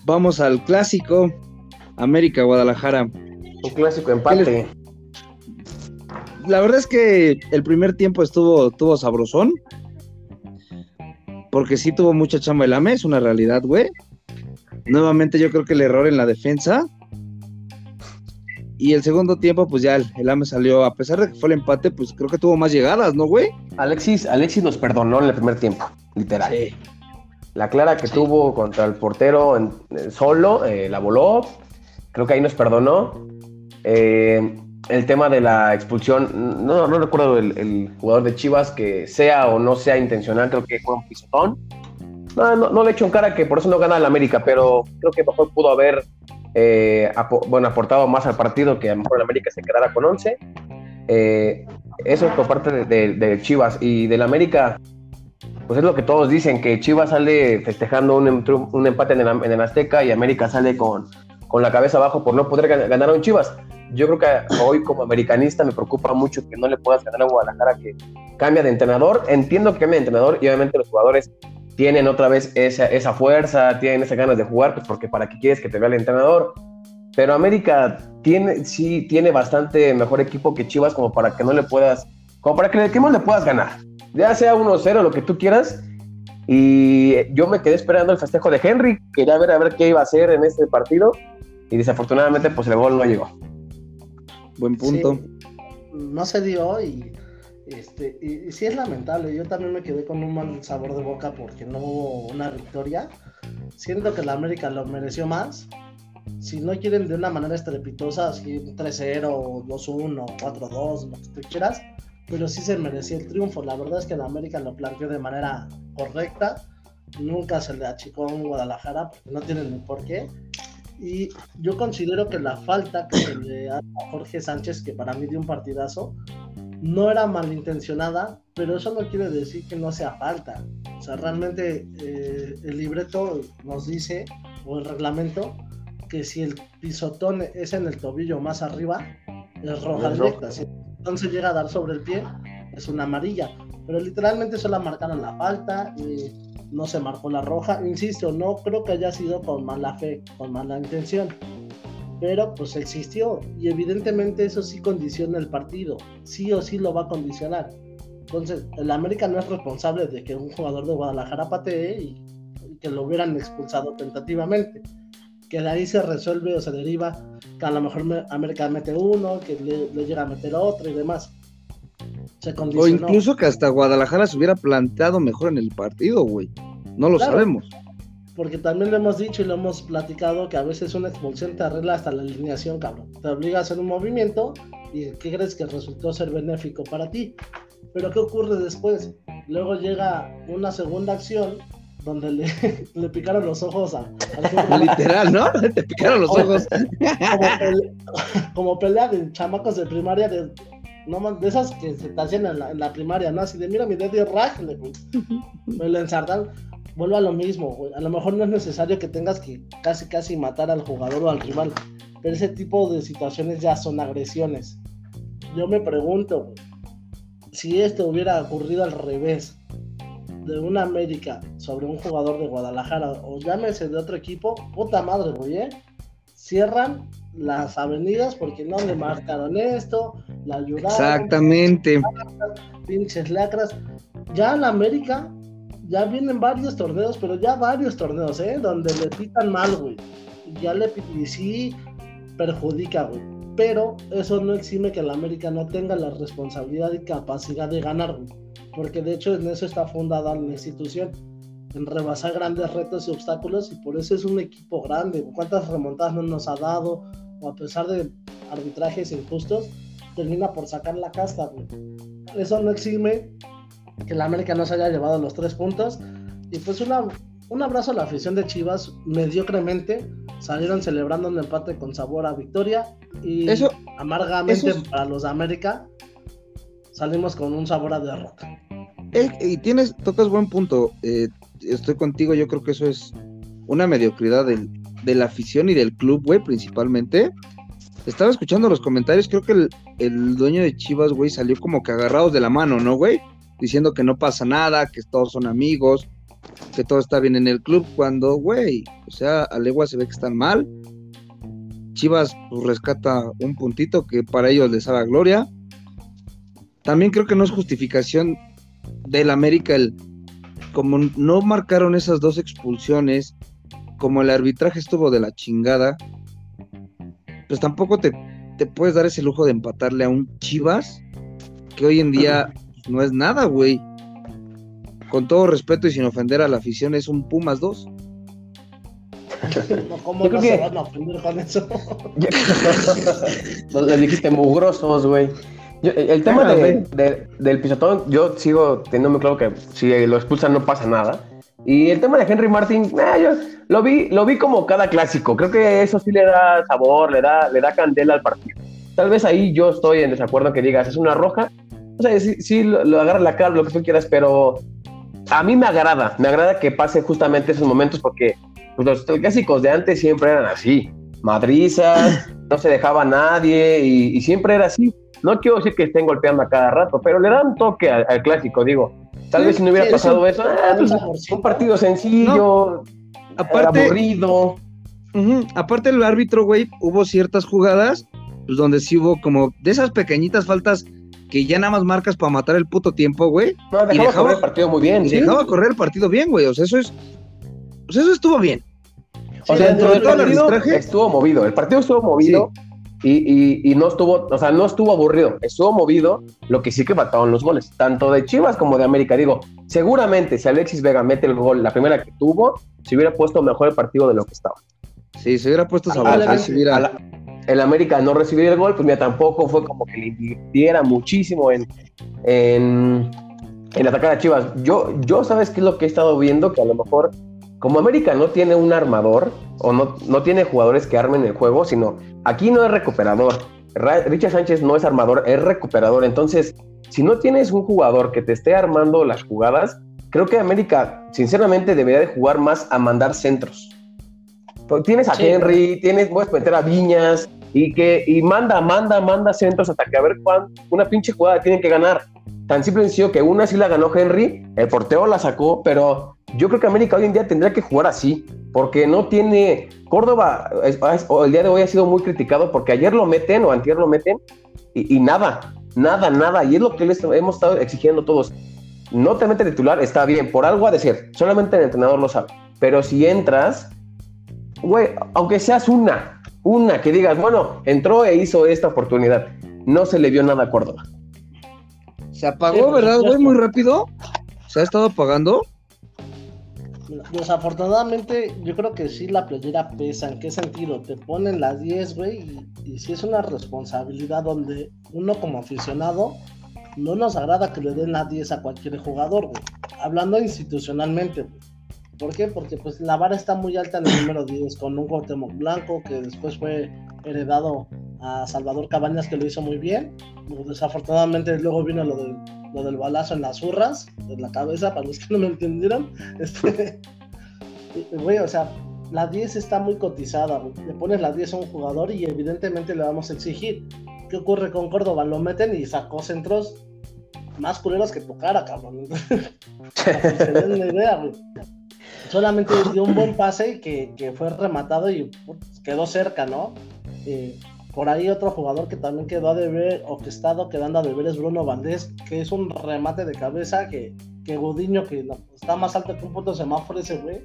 Speaker 1: vamos al clásico América Guadalajara.
Speaker 2: Un clásico empate.
Speaker 1: La verdad es que el primer tiempo estuvo, estuvo sabrosón. Porque sí tuvo mucha chamba el AME, es una realidad, güey. Nuevamente yo creo que el error en la defensa. Y el segundo tiempo, pues ya el, el AME salió, a pesar de que fue el empate, pues creo que tuvo más llegadas, ¿no, güey?
Speaker 2: Alexis, Alexis nos perdonó en el primer tiempo, literal. La clara que tuvo contra el portero en- en solo, eh, la voló. Creo que ahí nos perdonó. Eh, el tema de la expulsión, no, recuerdo el, jugador de Chivas que sea o no sea intencional, creo que fue un pisotón. No, no, le echo en cara que por eso no gana el América, pero creo que mejor pudo haber eh, apo- bueno, aportado más al partido que a lo mejor el América se quedara con 11. Eh, eso por parte de, Chivas y del América pues es lo que todos dicen, que Chivas sale festejando un, em- empate en el, Azteca y América sale con, con la cabeza abajo por no poder gan- ganar a un Chivas. Yo creo que hoy como americanista me preocupa mucho que no le puedas ganar a Guadalajara que cambia de entrenador. Entiendo que cambia de entrenador y obviamente los jugadores tienen otra vez esa, esa fuerza, tienen esas ganas de jugar, pues porque para qué quieres que te vea el entrenador. Pero América tiene, sí tiene bastante mejor equipo que Chivas como para que no le puedas, como para que, que no le puedas ganar ya sea 1-0, lo que tú quieras. Y yo me quedé esperando el festejo de Henry, quería ver a ver qué iba a hacer en este partido. Y desafortunadamente, pues el gol no llegó.
Speaker 1: Buen punto.
Speaker 3: Sí, no se dio y, este, y, y sí es lamentable. Yo también me quedé con un mal sabor de boca porque no hubo una victoria. Siento que la América lo mereció más. Si no quieren de una manera estrepitosa, así 3-0, 2-1, 4-2, lo que tú quieras, pero sí se merecía el triunfo. La verdad es que la América lo planteó de manera correcta. Nunca se le achicó a un Guadalajara porque no tienen ni por qué. Y yo considero que la falta que se le hace a Jorge Sánchez, que para mí dio un partidazo, no era malintencionada, pero eso no quiere decir que no sea falta. O sea, realmente eh, el libreto nos dice, o el reglamento, que si el pisotón es en el tobillo más arriba, es roja directa. Si entonces llega a dar sobre el pie, es una amarilla. Pero literalmente solo marcaron la falta y no se marcó la roja. Insisto, no creo que haya sido con mala fe, con mala intención. Pero pues existió y evidentemente eso sí condiciona el partido. Sí o sí lo va a condicionar. Entonces, el América no es responsable de que un jugador de Guadalajara patee y, que lo hubieran expulsado tentativamente. Que de ahí se resuelve o se deriva que a lo mejor me- América mete uno, que le, le llega a meter otro y demás. Se
Speaker 1: O incluso que hasta Guadalajara se hubiera planteado mejor en el partido, güey. No lo
Speaker 3: Claro.
Speaker 1: sabemos.
Speaker 3: Porque también lo hemos dicho y lo hemos platicado que a veces una expulsión te arregla hasta la alineación, cabrón. Te obliga a hacer un movimiento y ¿qué crees que resultó ser benéfico para ti? Pero ¿qué ocurre después? Luego llega una segunda acción donde le, le picaron los ojos a, al jugador.
Speaker 1: Literal, ¿no? Te picaron los ojos.
Speaker 3: como, pele- como pelea de chamacos de primaria de, no, de esas que se te hacían en la, en la primaria, ¿no? Así de mira mi dedo y rájale, güey. Me lo ensartan. vuelvo a lo mismo, güey. A lo mejor no es necesario que tengas que casi casi matar al jugador o al rival, pero ese tipo de situaciones ya son agresiones. Yo me pregunto, güey, si esto hubiera ocurrido al revés, de una América sobre un jugador de Guadalajara o llámese de otro equipo, puta madre, güey, ¿eh? Cierran las avenidas porque no le marcaron esto, la ayudaron.
Speaker 1: Exactamente.
Speaker 3: Pinches lacras. Ya en América, ya vienen varios torneos, pero ya varios torneos, ¿eh? Donde le pitan mal, güey. Ya le y sí perjudica, güey. Pero eso no exime que el América no tenga la responsabilidad y capacidad de ganar, güey porque de hecho en eso está fundada la institución, en rebasar grandes retos y obstáculos, y por eso es un equipo grande. ¿Cuántas remontadas no nos ha dado? O a pesar de arbitrajes injustos, termina por sacar la casta. Eso no exime que la América no se haya llevado los tres puntos. Y pues una, un abrazo a la afición de Chivas, mediocremente. Salieron celebrando un empate con sabor a victoria. Y eso, amargamente para los de América, salimos con un sabor a derrota.
Speaker 1: Eh, y tienes, tocas buen punto. Eh, estoy contigo, yo creo que eso es una mediocridad de la afición y del club, güey, principalmente. Estaba escuchando los comentarios, creo que el, dueño de Chivas, güey, salió como que agarrados de la mano, ¿no, güey? Diciendo que no pasa nada, que todos son amigos, que todo está bien en el club, cuando, güey, o sea, a legua se ve que están mal. Chivas pues, rescata un puntito que para ellos les haga gloria también creo que no es justificación del América el como no marcaron esas dos expulsiones, como el arbitraje estuvo de la chingada, pues tampoco te, te puedes dar ese lujo de empatarle a un Chivas que hoy en día no es nada, güey. Con todo respeto y sin ofender a la afición, es un Pumas 2.
Speaker 3: ¿Cómo no se van a ofender con eso?
Speaker 2: Le dijiste mugrosos, güey el tema del pisotón, yo sigo teniendo muy claro que si lo expulsan no pasa nada. Y el tema de Henry Martin, eh, yo lo vi, lo vi como cada clásico. Creo que eso sí le da sabor, le da, le da candela al partido. Tal vez ahí yo estoy en desacuerdo que digas, es una roja. O sea, sí, lo, agarra la cara, lo que tú quieras, pero a mí me agrada, me agrada que pase justamente esos momentos porque pues, los clásicos de antes siempre eran así. Madrizas, no se dejaba nadie y siempre era así. No quiero decir que estén golpeando a cada rato, pero le dan toque al, clásico, digo. Tal vez si no hubiera pasado eso, ah, pues, un partido sencillo, aparte, aburrido.
Speaker 1: aparte el árbitro, güey, hubo ciertas jugadas pues, donde sí hubo como de esas pequeñitas faltas que ya nada más marcas para matar el puto tiempo, güey.
Speaker 2: No, dejaba, correr el partido muy bien.
Speaker 1: ¿sí? Dejaba correr el partido bien, güey. O sea, eso es. Pues eso estuvo bien.
Speaker 2: O sea, dentro, del partido estuvo movido. El partido estuvo movido. Y, no estuvo, o sea, no estuvo aburrido, estuvo movido, lo que sí que faltaban los goles, tanto de Chivas como de América. Digo, seguramente si Alexis Vega mete el gol, la primera que tuvo, se hubiera puesto mejor el partido de lo que estaba.
Speaker 1: Sí, se hubiera puesto
Speaker 2: a, a, el América no recibir el gol, pues mira, tampoco fue como que le invirtiera muchísimo en, en, en atacar a Chivas. Yo, yo, ¿sabes qué es lo que he estado viendo? Que a lo mejor como América no tiene un armador o no, no tiene jugadores que armen el juego, sino aquí no es recuperador. Richard Sánchez no es armador, es recuperador. Entonces, si no tienes un jugador que te esté armando las jugadas, creo que América, sinceramente, debería de jugar más a mandar centros. Tienes a Henry, tienes, puedes meter a Viñas y que y manda, manda, manda centros hasta que a ver cuándo una pinche jugada tienen que ganar. Tan simple y sencillo que una sí la ganó Henry, el porteo la sacó, pero yo creo que América hoy en día tendría que jugar así, porque no tiene. Córdoba, el día de hoy ha sido muy criticado porque ayer lo meten o antier lo meten y, nada, nada, nada. Y es lo que hemos estado exigiendo todos. No te mete titular, está bien, por algo ha de ser. Solamente el entrenador lo sabe. Pero si entras, güey, aunque seas una, una que digas, bueno, entró e hizo esta oportunidad, no se le vio nada a Córdoba.
Speaker 1: Se apagó, ¿verdad, güey? Muy rápido. Se ha estado apagando.
Speaker 3: Desafortunadamente, yo creo que sí la playera pesa. ¿En qué sentido? Te ponen las 10, güey, y, si es una responsabilidad donde uno como aficionado no nos agrada que le den las 10 a cualquier jugador, güey. Hablando institucionalmente, güey. ¿Por qué? Porque pues la vara está muy alta en el número 10, con un Cuauhtémoc Blanco que después fue heredado a Salvador Cabañas que lo hizo muy bien. Desafortunadamente luego vino lo del, lo del balazo en las urras, en la cabeza, para los que no me entendieron. Este, güey, o sea, la 10 está muy cotizada, le pones la 10 a un jugador y evidentemente le vamos a exigir. ¿Qué ocurre con Córdoba? Lo meten y sacó centros más culeros que tu cara, cabrón. se den una idea, güey. Solamente dio un buen pase que, que fue rematado y quedó cerca, ¿no? Eh, por ahí otro jugador que también quedó a deber o que estado quedando a deber es Bruno Valdés, que es un remate de cabeza que, que Gudiño, que está más alto que un punto semáforo ese güey,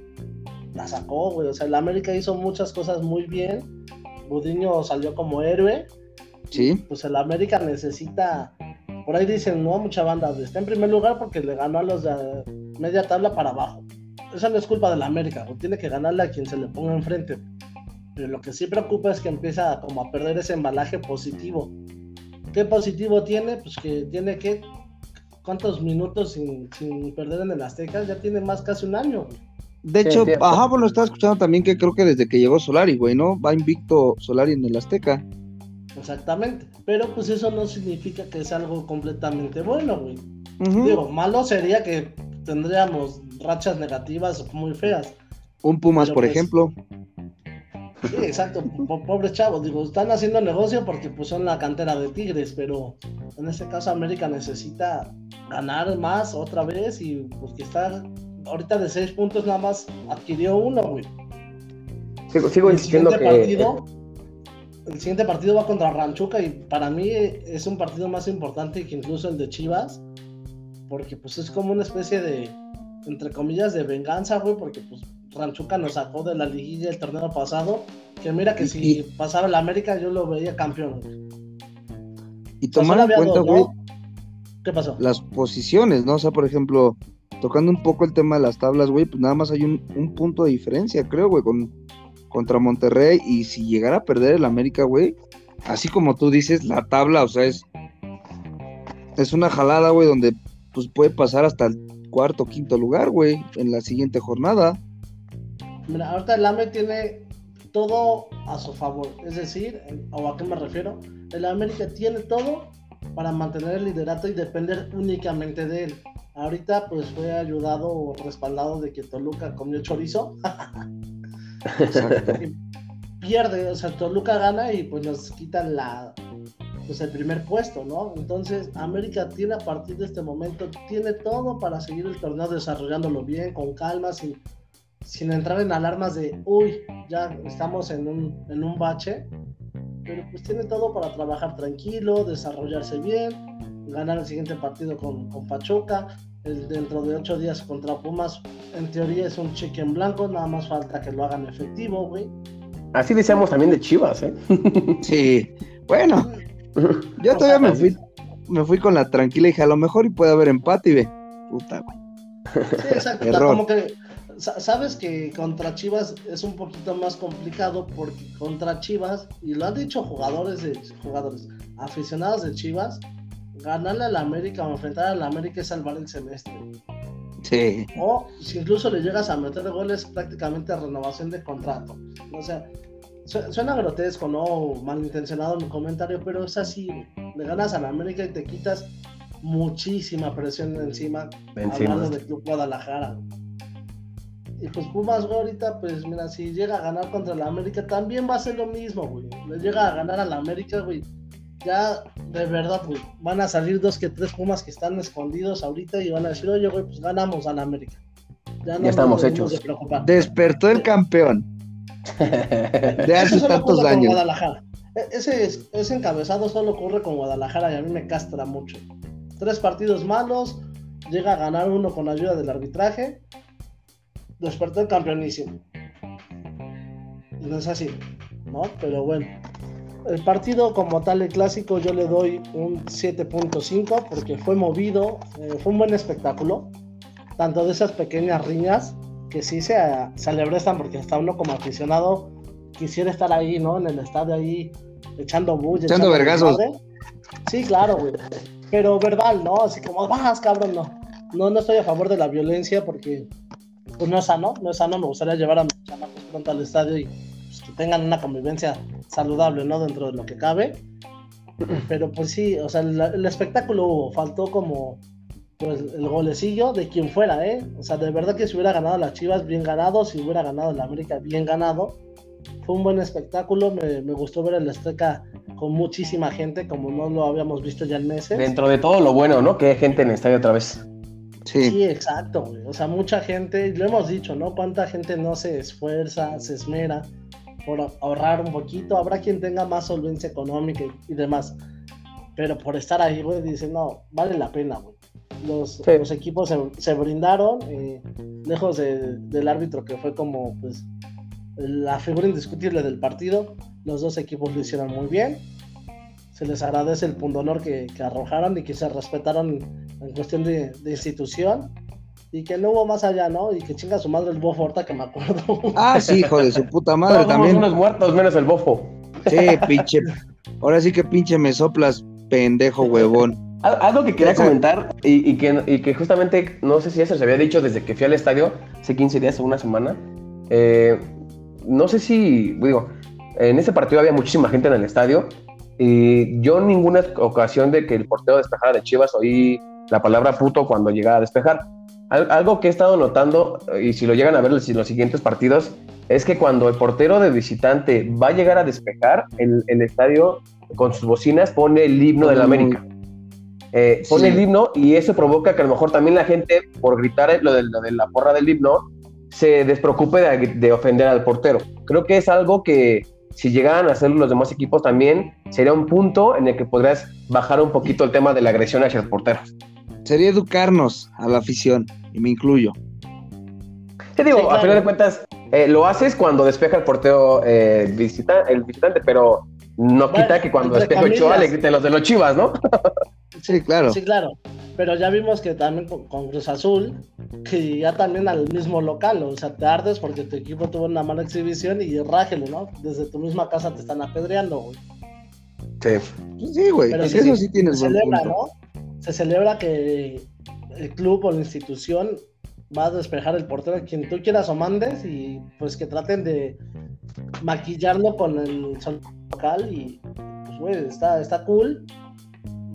Speaker 3: la sacó, güey. O sea, el América hizo muchas cosas muy bien. Gudiño salió como héroe.
Speaker 1: Sí.
Speaker 3: Pues el América necesita. Por ahí dicen, no, mucha banda. Está en primer lugar porque le ganó a los de media tabla para abajo. Esa no es culpa del América, tiene que ganarle a quien se le ponga enfrente. Pero lo que sí preocupa es que empieza como a perder ese embalaje positivo. ¿Qué positivo tiene? Pues que tiene que. ¿Cuántos minutos sin, sin perder en el Azteca? Ya tiene más casi un año.
Speaker 1: De hecho, ajá, pues lo estaba escuchando también que creo que desde que llegó Solari, güey, ¿no? Va invicto Solari en el Azteca.
Speaker 3: Exactamente. Pero pues eso no significa que es algo completamente bueno, güey. Digo, malo sería que tendríamos rachas negativas muy feas.
Speaker 1: Un Pumas, por pues, ejemplo.
Speaker 3: Sí, exacto, pobres chavos, digo, están haciendo negocio porque pues son la cantera de Tigres, pero en este caso América necesita ganar más otra vez y pues que está ahorita de seis puntos nada más adquirió uno, güey.
Speaker 2: Sigo, insistiendo que...
Speaker 3: Partido, el siguiente partido va contra Ranchuca y para mí es un partido más importante que incluso el de Chivas, porque pues es como una especie de, entre comillas, de venganza, güey, porque pues Ranchuca nos sacó de la liguilla el torneo pasado, que mira que si pasaba la América yo lo veía campeón.
Speaker 1: Y tomar en cuenta, güey,
Speaker 3: ¿qué pasó?
Speaker 1: Las posiciones, ¿no? O sea, por ejemplo, tocando un poco el tema de las tablas, güey, pues nada más hay un, un punto de diferencia, creo, güey, con, contra Monterrey. Y si llegara a perder el América, güey, así como tú dices, la tabla, o sea, es, es una jalada, güey, donde pues puede pasar hasta el cuarto, quinto lugar, güey, en la siguiente jornada.
Speaker 3: Mira, ahorita el AME tiene todo a su favor. Es decir, ¿o a qué me refiero? El América tiene todo para mantener el liderato y depender únicamente de él. Ahorita pues fue ayudado o respaldado de que Toluca comió chorizo. pierde, o sea, Toluca gana y pues nos quitan la pues el primer puesto, ¿no? Entonces, América tiene a partir de este momento, tiene todo para seguir el torneo desarrollándolo bien, con calma, sin, sin entrar en alarmas de, uy, ya estamos en un, en un bache, pero pues tiene todo para trabajar tranquilo, desarrollarse bien, ganar el siguiente partido con, con Pachuca, el, dentro de ocho días contra Pumas, en teoría es un cheque en blanco, nada más falta que lo hagan efectivo, güey.
Speaker 2: Así decíamos también de Chivas, ¿eh?
Speaker 1: sí, bueno, yo todavía me fui, me fui con la tranquila y dije, a lo mejor y puede haber empate y ve, puta, güey.
Speaker 3: Sí, exacto, como que sabes que contra Chivas es un poquito más complicado porque contra Chivas, y lo han dicho jugadores de jugadores, aficionados de Chivas, ganarle a la América o enfrentar a la América es salvar el semestre.
Speaker 1: Sí.
Speaker 3: O si incluso le llegas a meter goles, prácticamente renovación de contrato. O sea, suena grotesco, ¿no? Malintencionado mi comentario, pero es así. Le ganas a la América y te quitas muchísima presión encima, encima. hablando del Club Guadalajara. Y pues Pumas, güey, ahorita, pues mira, si llega a ganar contra la América, también va a ser lo mismo, güey. Le llega a ganar a la América, güey. Ya, de verdad, güey, van a salir dos que tres Pumas que están escondidos ahorita y van a decir, oye, güey, pues ganamos a la América.
Speaker 2: Ya, no estamos hechos.
Speaker 1: Despertó el campeón. de hace tantos años.
Speaker 3: E, ese, ese encabezado solo ocurre con Guadalajara y a mí me castra mucho. Tres partidos malos, llega a ganar uno con ayuda del arbitraje despertó el campeonísimo. No es así, ¿no? Pero bueno. El partido como tal, el clásico, yo le doy un 7.5 porque fue movido, eh, fue un buen espectáculo. Tanto de esas pequeñas riñas que sí se, se porque hasta uno como aficionado quisiera estar ahí, ¿no? En el estadio ahí echando bulla.
Speaker 1: Echando vergazos.
Speaker 3: Sí, claro, güey. Pero verbal, ¿no? Así como, vas, cabrón, no. No, no estoy a favor de la violencia porque pues no es sano, no es sano, me gustaría llevar a mis chamacos pronto al estadio y pues, que tengan una convivencia saludable, ¿no? Dentro de lo que cabe. Pero pues sí, o sea, el, espectáculo hubo, faltó como pues el golecillo de quien fuera, ¿eh? O sea, de verdad que si hubiera ganado las Chivas, bien ganado, si hubiera ganado la América, bien ganado. Fue un buen espectáculo, me, me gustó ver el Azteca con muchísima gente, como no lo habíamos visto ya en meses.
Speaker 2: Dentro de todo lo bueno, ¿no? Que hay gente en el estadio otra vez.
Speaker 3: Sí, sí exacto, güey. O sea, mucha gente, lo hemos dicho, ¿no? Cuánta gente no se esfuerza, se esmera por ahorrar un poquito. Habrá quien tenga más solvencia económica y, demás. Pero por estar ahí, güey, dicen, no, vale la pena, güey. Los, los equipos se, brindaron, eh, lejos del árbitro que fue como, pues, la figura indiscutible del partido. Los dos equipos lo hicieron muy bien. Se les agradece el pundonor que, que arrojaron y que se respetaron en cuestión de, institución. Y que no hubo más allá, ¿no? Y que chinga su madre el bofo ahorita que me acuerdo.
Speaker 1: Ah, sí, hijo de su puta madre
Speaker 2: Todos
Speaker 1: también.
Speaker 2: unos muertos menos el bofo.
Speaker 1: Sí, pinche. Ahora sí que pinche me soplas, pendejo huevón.
Speaker 2: Algo que quería comentar y, que, y, que, justamente, no sé si eso se había dicho desde que fui al estadio, hace 15 días o una semana. Eh, no sé si, digo, en ese partido había muchísima gente en el estadio y yo en ninguna ocasión de que el portero despejara de Chivas oí la palabra puto cuando llegaba a despejar. algo que he estado notando, y si lo llegan a ver en los siguientes partidos, es que cuando el portero de visitante va a llegar a despejar, el, el estadio con sus bocinas pone el himno del América. Eh, pone el himno y eso provoca que a lo mejor también la gente, por gritar lo de, lo de la porra del himno, se despreocupe de, ofender al portero. Creo que es algo que si llegaran a hacerlo los demás equipos también, sería un punto en el que podrías bajar un poquito el tema de la agresión hacia el portero.
Speaker 1: Sería educarnos a la afición, y me incluyo.
Speaker 2: Te digo, a final de cuentas, eh, lo haces cuando despeja el portero eh, visita, el visitante, pero no quita que cuando despeja Ochoa le griten los de los chivas, ¿no?
Speaker 1: sí, claro.
Speaker 3: Sí, claro. Pero ya vimos que también con, Cruz Azul, que ya también al mismo local, o sea, te ardes porque tu equipo tuvo una mala exhibición y rájelo, ¿no? Desde tu misma casa te están apedreando, güey.
Speaker 2: Sí.
Speaker 1: Pues sí, güey. Pero sí, eso sí tienes
Speaker 3: se celebra, ¿no? Se celebra que el club o la institución va a despejar el portero a quien tú quieras o mandes y pues que traten de maquillarlo con el sol local y pues güey, está, está cool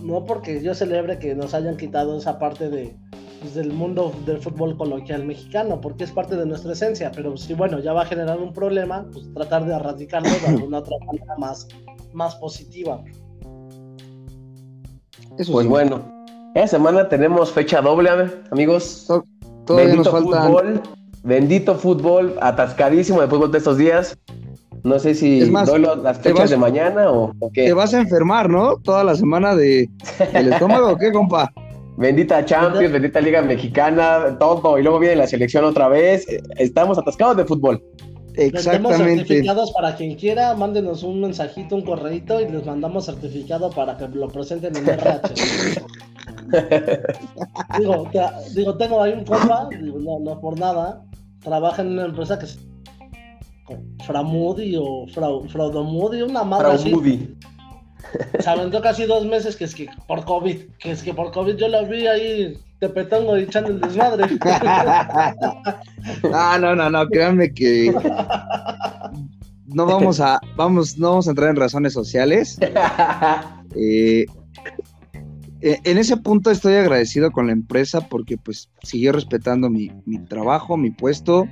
Speaker 3: no porque yo celebre que nos hayan quitado esa parte de, pues, del mundo del fútbol coloquial mexicano, porque es parte de nuestra esencia, pero si bueno, ya va a generar un problema, pues tratar de erradicarlo de alguna otra manera más, más positiva.
Speaker 2: Eso pues bueno, esta semana tenemos fecha doble, amigos.
Speaker 1: Todavía bendito nos
Speaker 2: fútbol, bendito fútbol, atascadísimo de fútbol de estos días. No sé si es doy las fechas de mañana o, qué.
Speaker 1: Te vas a enfermar, ¿no? Toda la semana de, del estómago, ¿qué, compa?
Speaker 2: Bendita Champions, bendita Liga Mexicana, todo. Y luego viene la selección otra vez. Estamos atascados de fútbol.
Speaker 3: Exactamente. certificados para quien quiera, mándenos un mensajito, un correito y les mandamos certificado para que lo presenten en RH. digo, digo, tengo ahí un compa, no, no por nada, trabaja en una empresa que se Framudi o Fraudomudi, una madre así. Se aventó casi dos meses que es que por COVID, que es que por COVID yo la vi ahí te petongo echando el desmadre.
Speaker 1: ah, no, no, no, créanme que no vamos a, vamos, no vamos a entrar en razones sociales. Eh, eh, en ese punto estoy agradecido con la empresa porque pues siguió respetando mi, mi trabajo, mi puesto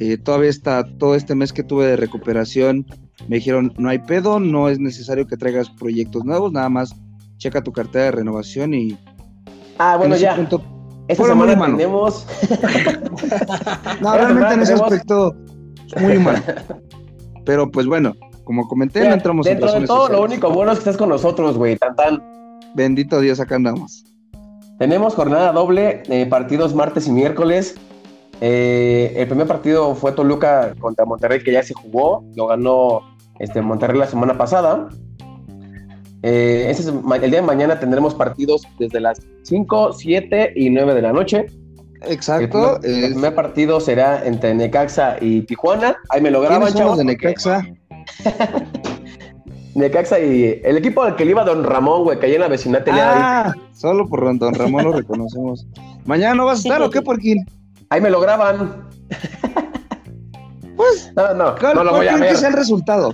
Speaker 1: eh, todavía está todo este mes que tuve de recuperación. Me dijeron, no hay pedo, no es necesario que traigas proyectos nuevos, nada más checa tu cartera de renovación y...
Speaker 2: Ah, bueno, ya. Punto, Esta semana muy tenemos...
Speaker 1: no, realmente en ese aspecto muy humano. Pero pues bueno, como comenté, no entramos
Speaker 2: en Dentro de todo, lo único bueno es que estás con nosotros, güey, tan tan.
Speaker 1: Bendito Dios, acá andamos.
Speaker 2: Tenemos jornada doble, eh, partidos martes y miércoles. Eh, el primer partido fue Toluca contra Monterrey, que ya se jugó, lo ganó este, Monterrey la semana pasada. Eh, el día de mañana tendremos partidos desde las 5, 7 y 9 de la noche.
Speaker 1: Exacto.
Speaker 2: El primer, partido será entre Necaxa y Tijuana. Ahí me lo graban,
Speaker 1: chavos. de Necaxa?
Speaker 2: Necaxa y el equipo al que le iba Don Ramón, güey, que allá en la vecindad
Speaker 1: tenía. Ah, solo por Don Ramón lo ¿Mañana no vas a estar o qué, Porquín?
Speaker 2: Ahí me lo graban.
Speaker 1: Pues?
Speaker 2: No, no,
Speaker 1: ¿Cuál,
Speaker 2: no lo voy a ver.
Speaker 1: que sea el resultado?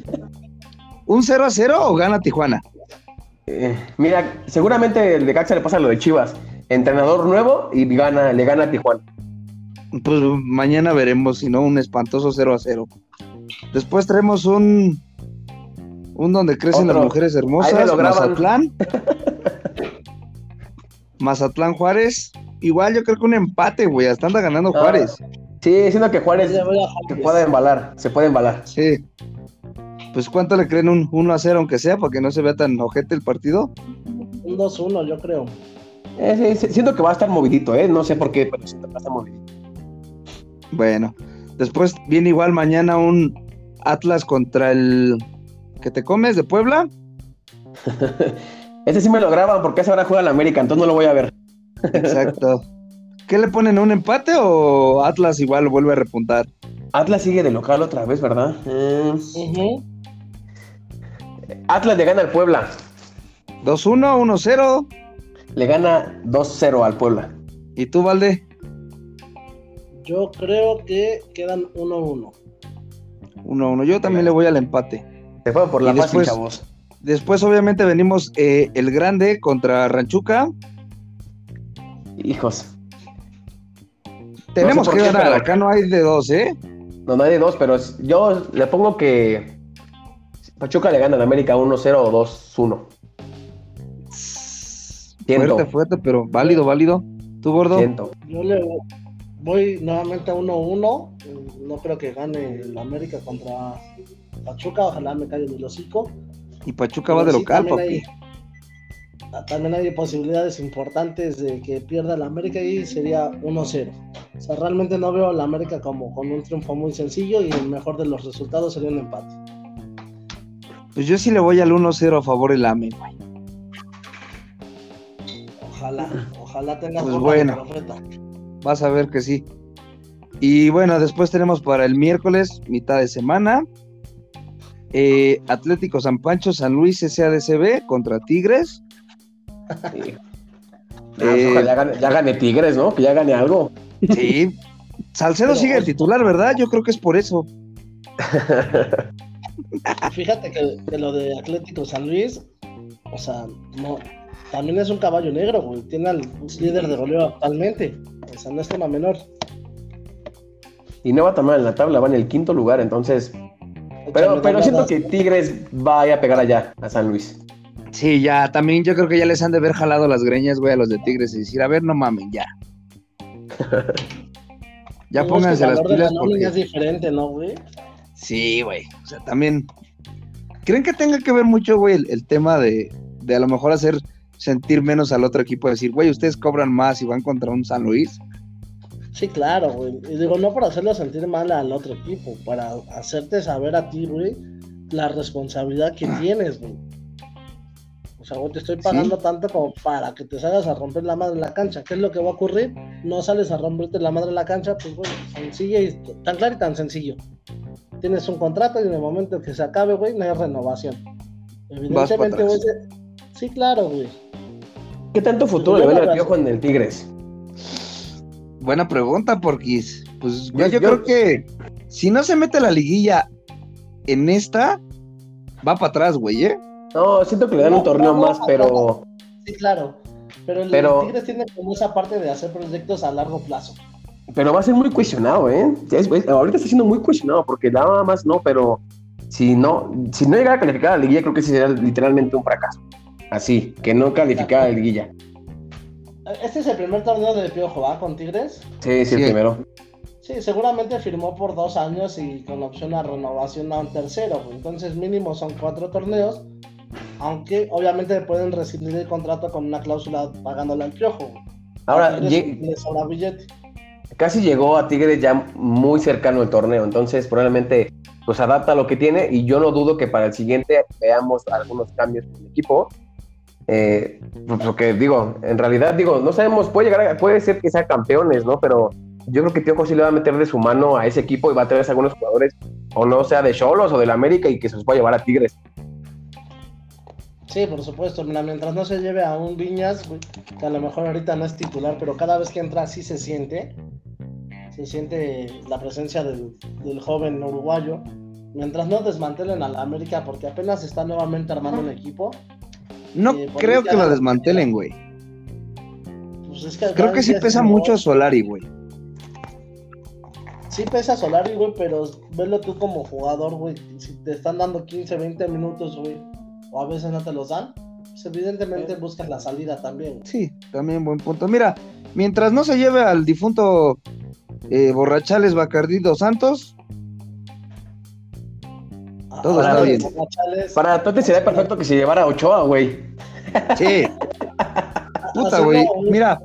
Speaker 1: ¿Un 0 a 0 o gana Tijuana?
Speaker 2: Eh, mira, seguramente el de Caxa le pasa lo de Chivas. Entrenador nuevo y gana, le gana a Tijuana.
Speaker 1: Pues mañana veremos, si no, un espantoso 0 a 0. Después traemos un. Un donde crecen
Speaker 2: Otro.
Speaker 1: las mujeres hermosas. Mazatlán. Mazatlán Juárez. Igual yo creo que un empate, güey. Hasta anda ganando
Speaker 2: Ah,
Speaker 1: Juárez.
Speaker 2: Sí, siendo que Juárez se puede embalar, se puede embalar.
Speaker 1: Sí. Pues ¿cuánto le creen un 1 a 0, aunque sea, para que no se vea tan ojete el partido?
Speaker 3: Un 2-1, yo creo.
Speaker 2: Eh, sí, sí, siento que va a estar movidito, ¿eh? No sé por qué, pero siento que va a estar movidito.
Speaker 1: Bueno. Después viene igual mañana un Atlas contra el que te comes de Puebla.
Speaker 2: Ese sí me lo graban porque esa hora juega la América, entonces no lo voy a ver.
Speaker 1: Exacto. ¿Qué le ponen? ¿Un empate o Atlas igual vuelve a repuntar?
Speaker 2: Atlas sigue de local otra vez, ¿verdad? Eh,
Speaker 3: Ujú.
Speaker 2: Atlas le gana al Puebla.
Speaker 1: 2-1, 1-0.
Speaker 2: Le gana 2-0 al Puebla.
Speaker 1: ¿Y tú, Valde?
Speaker 3: Yo creo que quedan 1-1.
Speaker 1: 1-1. Yo también le voy al empate.
Speaker 2: Se fueron por la
Speaker 1: Y
Speaker 2: fácil,
Speaker 1: después-
Speaker 2: chavos.
Speaker 1: Después, obviamente, venimos eh, el grande contra Ranchuca.
Speaker 2: Hijos.
Speaker 1: Tenemos
Speaker 2: por
Speaker 1: que
Speaker 2: qué,
Speaker 1: ganar.
Speaker 2: pero-
Speaker 1: Acá no hay de dos, ¿eh?
Speaker 2: No, no hay de dos, pero es- yo le pongo que Pachuca le gana al América 1-0 o 2-1. Siento.
Speaker 1: Fuerte, fuerte, pero válido, válido. ¿Tú, gordo?
Speaker 2: Siento.
Speaker 3: Yo le voy nuevamente a 1-1. No creo que gane el América contra Pachuca. Ojalá me caiga el hocico.
Speaker 1: Y Pachuca va de
Speaker 3: Pero sí,
Speaker 1: local, papi.
Speaker 3: hay- también hay posibilidades importantes de que pierda el América y sería 1-0. O sea, realmente no veo al América como con un triunfo muy sencillo y el mejor de los resultados sería un empate.
Speaker 1: Pues yo sí le voy al 1-0 a favor del AME, güey.
Speaker 3: Ojalá, ojalá tenga
Speaker 1: Pues bueno.
Speaker 3: profeta.
Speaker 1: Vas a ver que sí. Y bueno, después tenemos para el miércoles, mitad de semana. eh, Atlético San Pancho, San Luis SADCB contra Tigres.
Speaker 2: Sí.
Speaker 1: Eh,
Speaker 2: pues ojalá ya, gane, ya gane Tigres, ¿no? Que ya gane algo.
Speaker 1: Sí. Salcedo
Speaker 3: Pero,
Speaker 1: sigue el titular, ¿verdad? Yo creo que es por eso.
Speaker 3: Fíjate que, que lo de Atlético San Luis, o sea, no, también es un caballo negro, güey. Tiene al líder de goleo actualmente. O sea, no es tema menor.
Speaker 2: Y no va tan mal en la tabla, va en el quinto lugar, entonces. Pero, pero siento que Tigres vaya a pegar allá, a San Luis.
Speaker 1: Sí, ya, también yo creo que ya les han de haber jalado las greñas, güey, a los de Tigres y decir, a ver, no mamen, ya. ya
Speaker 3: es
Speaker 1: pónganse
Speaker 3: que
Speaker 1: las pilas
Speaker 3: la
Speaker 1: porque...
Speaker 3: es diferente, ¿no, güey?
Speaker 1: Sí, güey. O sea, también. ¿Creen que tenga que ver mucho, güey, el, el tema de, de a lo mejor hacer sentir menos al otro equipo? Decir, güey, ustedes cobran más y van contra un San Luis.
Speaker 3: Sí, claro, güey. Y digo, no para hacerlo sentir mal al otro equipo, para hacerte saber a ti, güey, la responsabilidad que tienes, güey. O sea, güey, te estoy pagando tanto como para que te salgas a romper la madre en la cancha. ¿Qué es lo que va a ocurrir? No sales a romperte la madre en la cancha, pues, güey, sencillo y tan claro y tan sencillo. Tienes un contrato y en el momento que se acabe, güey, no hay renovación. Evidentemente, güey, sí, claro, güey.
Speaker 2: ¿Qué tanto futuro le ven al piojo en el Tigres?
Speaker 1: Buena pregunta, Porquis. Pues, güey,
Speaker 2: Yo-
Speaker 1: yo,
Speaker 2: yo-
Speaker 1: creo que si no se mete la liguilla en esta, va para atrás, güey, ¿eh?
Speaker 2: No, siento que le dan un torneo
Speaker 3: no,
Speaker 2: más, pero.
Speaker 3: Sí, claro. Pero el
Speaker 2: Pero-
Speaker 3: Tigres tiene como esa parte de hacer proyectos a largo plazo.
Speaker 2: Pero va a ser muy cuestionado, ¿eh? Es- es- ahorita está siendo muy cuestionado, porque nada más no, pero si no, si no llegara a calificar a la liguilla, creo que sí sería literalmente un fracaso. Así, que no calificara a la liguilla.
Speaker 3: Este es el primer torneo de Piojo, ¿va? Con Tigres.
Speaker 2: Sí, sí, el
Speaker 1: Sí.
Speaker 2: primero.
Speaker 3: Sí, seguramente firmó por dos años y con opción a renovación a un tercero. Entonces, mínimo son cuatro torneos. Aunque obviamente pueden rescindir el contrato con una cláusula pagándole al Piojo.
Speaker 2: Ahora,
Speaker 3: billete.
Speaker 2: casi llegó a Tigres ya muy cercano el torneo, entonces probablemente pues adapta a lo que tiene y yo no dudo que para el siguiente veamos algunos cambios en el equipo. Eh, pues, porque digo, en realidad digo, no sabemos, puede llegar, a- puede ser que sea campeones, ¿no? Pero yo creo que Piojo sí le va a meter de su mano a ese equipo y va a traer a algunos jugadores, o no sea de Cholos o del América y que se los va a llevar a Tigres.
Speaker 3: Sí, por supuesto. Mira, mientras no se lleve a un Viñas, güey, que a lo mejor ahorita no es titular, pero cada vez que entra sí se siente. se siente la presencia del, del joven uruguayo. Mientras no desmantelen a la América, porque apenas está nuevamente armando un equipo.
Speaker 1: No
Speaker 3: Eh,
Speaker 1: creo que lo desmantelen, güey.
Speaker 3: Pues es que
Speaker 1: Creo que sí pesa
Speaker 3: es-
Speaker 1: mucho Solari, güey.
Speaker 3: Sí pesa Solari, güey, pero velo tú como jugador, güey. Si te están dando 15, 20 minutos, güey, o a veces no te los dan, pues evidentemente buscas la salida también. güey.
Speaker 1: Sí, también buen punto. Mira, mientras no se lleve al difunto eh, Borrachales Bacardí dos Santos,
Speaker 3: A-
Speaker 1: Todo
Speaker 2: está bien.
Speaker 3: Borrachales,
Speaker 2: Para Totti sería perfecto que se llevara a Ochoa, güey.
Speaker 1: sí. Puta, güey. Mira,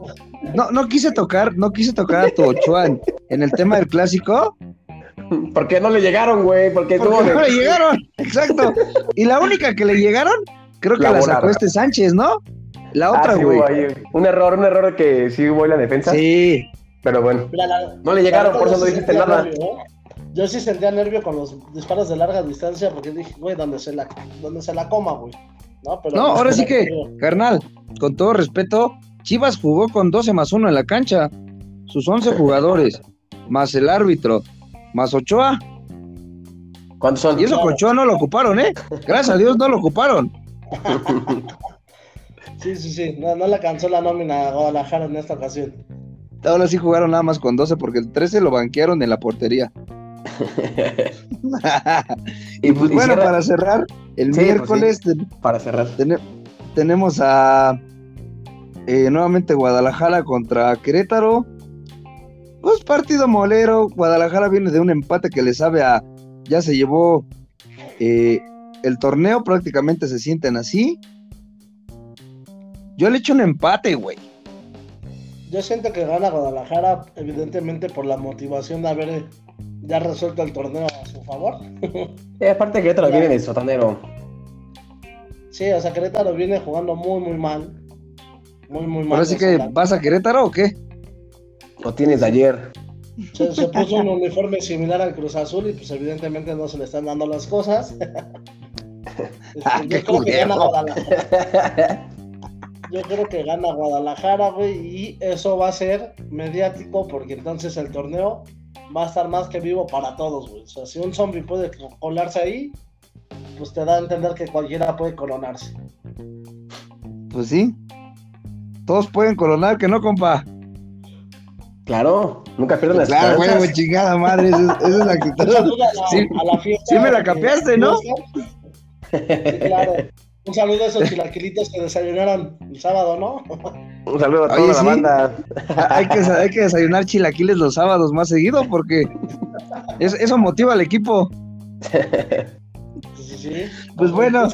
Speaker 1: no, no quise tocar, no quise tocar a tu Ochoa en, en el tema del clásico,
Speaker 2: ¿Por qué no le llegaron, güey? Porque de-
Speaker 1: no le llegaron. Exacto. Y la única que le llegaron, creo que
Speaker 2: La
Speaker 1: la, sacó este Sánchez, ¿no? La
Speaker 2: Ah,
Speaker 1: otra, güey.
Speaker 2: un error, un error que sí hubo en la defensa.
Speaker 1: sí.
Speaker 2: Pero bueno.
Speaker 3: Mira, la-
Speaker 2: No le llegaron, por eso no dijiste nada.
Speaker 3: nervio, ¿eh? Yo sí sentía nervio con los disparos de larga distancia porque dije, güey, donde se la, donde se la coma, güey. No, pero
Speaker 1: No, ahora sí que, carnal, con todo respeto, Chivas jugó con 12 más 1 en la cancha. Sus 11 jugadores, más el árbitro, más Ochoa.
Speaker 2: ¿Cuántos son?
Speaker 1: Y eso que. Ochoa no lo ocuparon, ¿eh? Gracias a Dios no lo ocuparon.
Speaker 3: Sí, sí, sí. No, no le alcanzó la nómina a Guadalajara en esta ocasión.
Speaker 1: Ahora sí jugaron nada más con 12 porque el 13 lo banquearon en la portería. y pues bueno,
Speaker 2: cierra-
Speaker 1: para cerrar, el
Speaker 2: Sí, pues
Speaker 1: miércoles
Speaker 2: Para cerrar.
Speaker 1: tene- tenemos a eh, nuevamente Guadalajara contra Querétaro. Pues partido molero. Guadalajara viene de un empate que le sabe a. Ya se llevó eh, el torneo, prácticamente se sienten así. Yo le echo un empate, güey.
Speaker 3: Yo siento que gana Guadalajara, evidentemente por la motivación de haber eh, ya resuelto el torneo a su favor.
Speaker 2: Eh, aparte que otro viene de sotanero.
Speaker 3: Sí, o sea, Querétaro viene jugando muy, muy mal. Muy, muy mal.
Speaker 1: Ahora sí que vas a Querétaro o qué?
Speaker 2: Lo tienes de ayer.
Speaker 3: Se, se puso un uniforme similar al Cruz Azul y pues evidentemente no se le están dando las cosas. Este,
Speaker 1: Ah,
Speaker 3: yo creo que gana. Guadalajara. Yo creo que gana Guadalajara, güey, y eso va a ser mediático porque entonces el torneo va a estar más que vivo para todos, güey. O sea, si un zombie puede colarse ahí, pues te da a entender que cualquiera puede coronarse.
Speaker 1: Pues sí. Todos pueden coronar, que no, compa.
Speaker 2: Claro, nunca pierdan las
Speaker 1: Claro, güey, güey, chingada madre. Esa, es- esa es la
Speaker 3: Un
Speaker 1: actitud.
Speaker 3: saludo a la,
Speaker 1: Sí.
Speaker 3: a la fiesta.
Speaker 1: Sí me la capeaste, ¿no?
Speaker 3: Sí, claro. Un saludo a esos chilaquilitos que desayunaron el sábado, ¿no?
Speaker 2: Un saludo a toda
Speaker 1: Oye,
Speaker 2: la
Speaker 1: sí.
Speaker 2: banda.
Speaker 1: hay, que, hay que desayunar chilaquiles los sábados más seguido porque es- eso motiva al equipo.
Speaker 3: Sí, sí, sí.
Speaker 1: Pues bueno.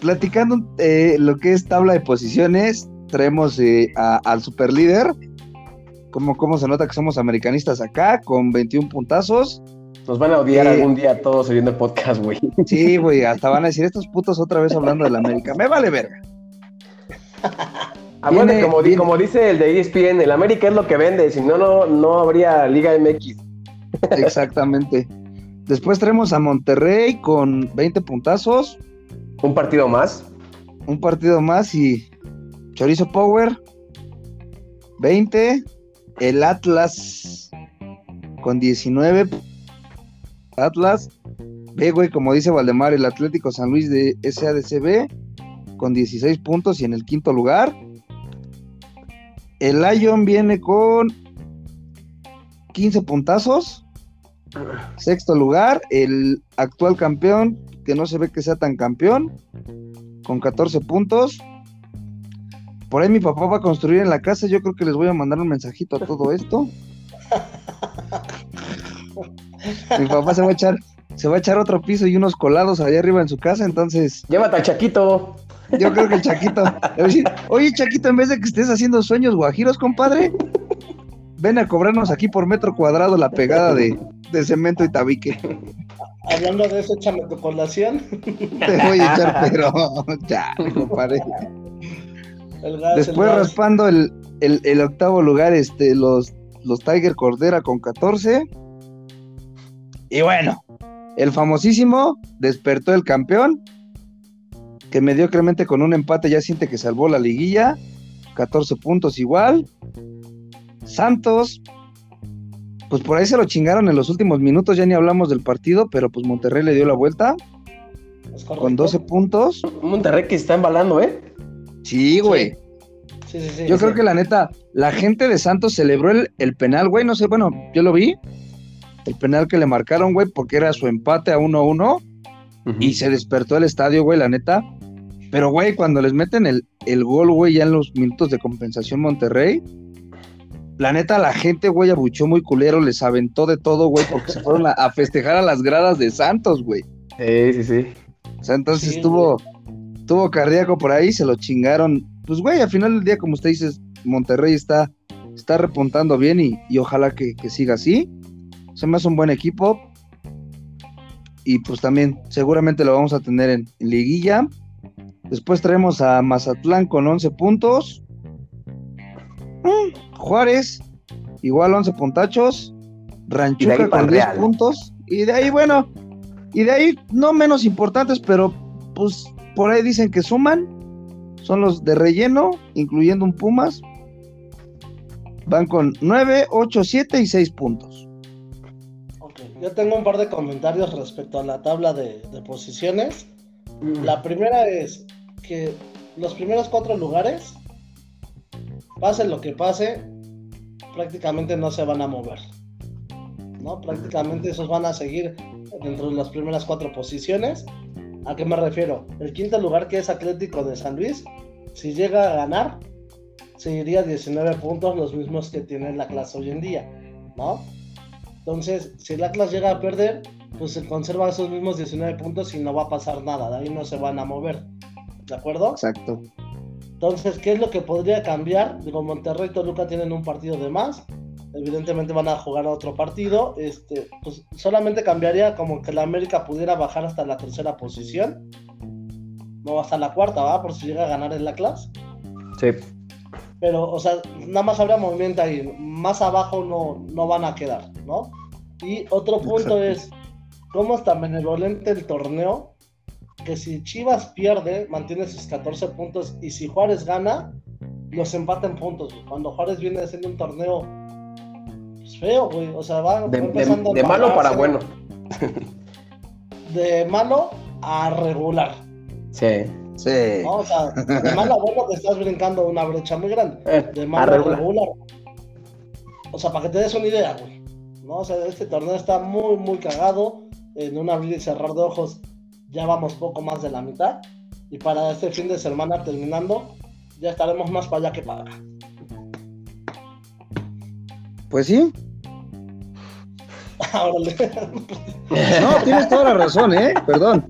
Speaker 1: Platicando eh, lo que es tabla de posiciones, traemos eh, a- al superlíder. Como, como se nota que somos americanistas acá, con 21 puntazos.
Speaker 2: Nos van a odiar
Speaker 1: Eh.
Speaker 2: algún día todos oyendo el podcast, güey.
Speaker 1: Sí, güey, hasta van a decir estos putos otra vez hablando de la América. Me vale verga.
Speaker 2: Acuérdate,
Speaker 1: Viene-
Speaker 2: como, di-
Speaker 1: viene-
Speaker 2: como dice el de ESPN, el América es lo que vende, si no, no, no habría Liga MX.
Speaker 1: Exactamente. Después tenemos a Monterrey con 20 puntazos,
Speaker 2: Un partido más.
Speaker 1: un partido más y Chorizo Power 20, el Atlas con 19 Atlas, ve güey, como dice Valdemar, el Atlético San Luis de SADCB con 16 puntos y en el quinto lugar. El Lion viene con 15 puntazos. Sexto lugar, el actual campeón, que no se ve que sea tan campeón, con 14 puntos. Por ahí mi papá va a construir en la casa, yo creo que les voy a mandar un mensajito a todo esto. mi papá se va a echar, se va a echar otro piso y unos colados allá arriba en su casa, entonces
Speaker 2: Llévate al Chaquito.
Speaker 1: yo creo que el Chaquito oye Chaquito, en vez de que estés haciendo sueños guajiros, compadre, ven a cobrarnos aquí por metro cuadrado la pegada de, de cemento y tabique.
Speaker 3: Hablando de eso, échame tu colación.
Speaker 1: Te voy a echar, pero ya, compadre.
Speaker 3: El gas,
Speaker 1: Después
Speaker 3: el
Speaker 1: raspando el, el- el octavo lugar, este, los, los Tiger Cordera con 14. Y bueno, el famosísimo despertó el campeón, que mediocremente con un empate ya siente que salvó la liguilla. 14 puntos igual. Santos pues por ahí se lo chingaron en los últimos minutos, ya ni hablamos del partido, pero pues Monterrey le dio la vuelta con 12 puntos.
Speaker 2: Un Monterrey que está embalando, ¿eh?
Speaker 1: Sí, güey.
Speaker 3: Sí, sí, sí.
Speaker 1: Yo
Speaker 3: sí.
Speaker 1: creo que la neta, la gente de Santos celebró el, el penal, güey. No sé, bueno, yo lo vi. El penal que le marcaron, güey, porque era su empate a 1-1 y se despertó el estadio, güey, la neta. Pero, güey, cuando les meten el, el gol, güey, ya en los minutos de compensación Monterrey, la neta, la gente, güey, abuchó muy culero, les aventó de todo, güey, porque se fueron a, a festejar a las gradas de Santos, güey.
Speaker 2: Sí, sí, sí.
Speaker 1: O sea, entonces
Speaker 3: Sí,
Speaker 1: estuvo, estuvo cardíaco por ahí, se lo chingaron. Pues, güey, al final del día, como usted dice, Monterrey está, está repuntando bien y, y ojalá que, que siga así. Se me hace un buen equipo. Y pues también, seguramente lo vamos a tener en, en liguilla. Después traemos a Mazatlán con 11 puntos. Mm, Juárez, igual 11 puntachos. Ranchuca con
Speaker 2: pa'l
Speaker 1: 10
Speaker 2: Real.
Speaker 1: puntos. Y de ahí, bueno, y de ahí no menos importantes, pero pues por ahí dicen que suman. Son los de relleno, incluyendo un Pumas. Van con 9, 8, 7 y 6 puntos.
Speaker 3: Ok, Yo tengo un par de comentarios respecto a la tabla de, de posiciones. La primera es que los primeros cuatro lugares, pase lo que pase, prácticamente no se van a mover. ¿no? Prácticamente esos van a seguir dentro de las primeras cuatro posiciones. ¿A qué me refiero? El quinto lugar que es Atlético de San Luis, si llega a ganar, seguiría 19 puntos, los mismos que tiene la clase hoy en día, ¿no? Entonces, si el Atlas llega a perder, pues se conserva esos mismos 19 puntos y no va a pasar nada, de ahí no se van a mover, ¿de acuerdo?
Speaker 1: Exacto.
Speaker 3: Entonces, ¿qué es lo que podría cambiar? Digo, Monterrey y Toluca tienen un partido de más. Evidentemente van a jugar otro partido. Este, pues solamente cambiaría como que la América pudiera bajar hasta la tercera posición. No hasta la cuarta, ¿va? Por si llega a ganar el Atlas.
Speaker 2: Sí.
Speaker 3: Pero, o sea, nada más habría movimiento ahí. Más abajo no, no van a quedar, ¿no? Y otro punto
Speaker 1: Exacto.
Speaker 3: es, ¿cómo está benevolente el torneo? Que si Chivas pierde, mantiene sus 14 puntos. Y si Juárez gana, los empata en puntos. Cuando Juárez viene haciendo un torneo feo, güey. O sea, va,
Speaker 2: De,
Speaker 3: va empezando a
Speaker 2: de malo para bueno.
Speaker 3: De malo a regular.
Speaker 2: Sí.
Speaker 1: Sí.
Speaker 3: ¿no? O sea, de malo a bueno te estás brincando una brecha muy grande.
Speaker 2: Eh,
Speaker 3: de
Speaker 2: a
Speaker 3: malo a
Speaker 2: regular.
Speaker 3: regular. O sea, para que te des una idea, güey. ¿No? O sea, este torneo está muy, muy cagado. En un abrir y cerrar de ojos ya vamos poco más de la mitad. Y para este fin de semana terminando, ya estaremos más para allá que para acá.
Speaker 1: Pues sí.
Speaker 3: Órale.
Speaker 1: No, tienes toda la razón, ¿eh? Perdón.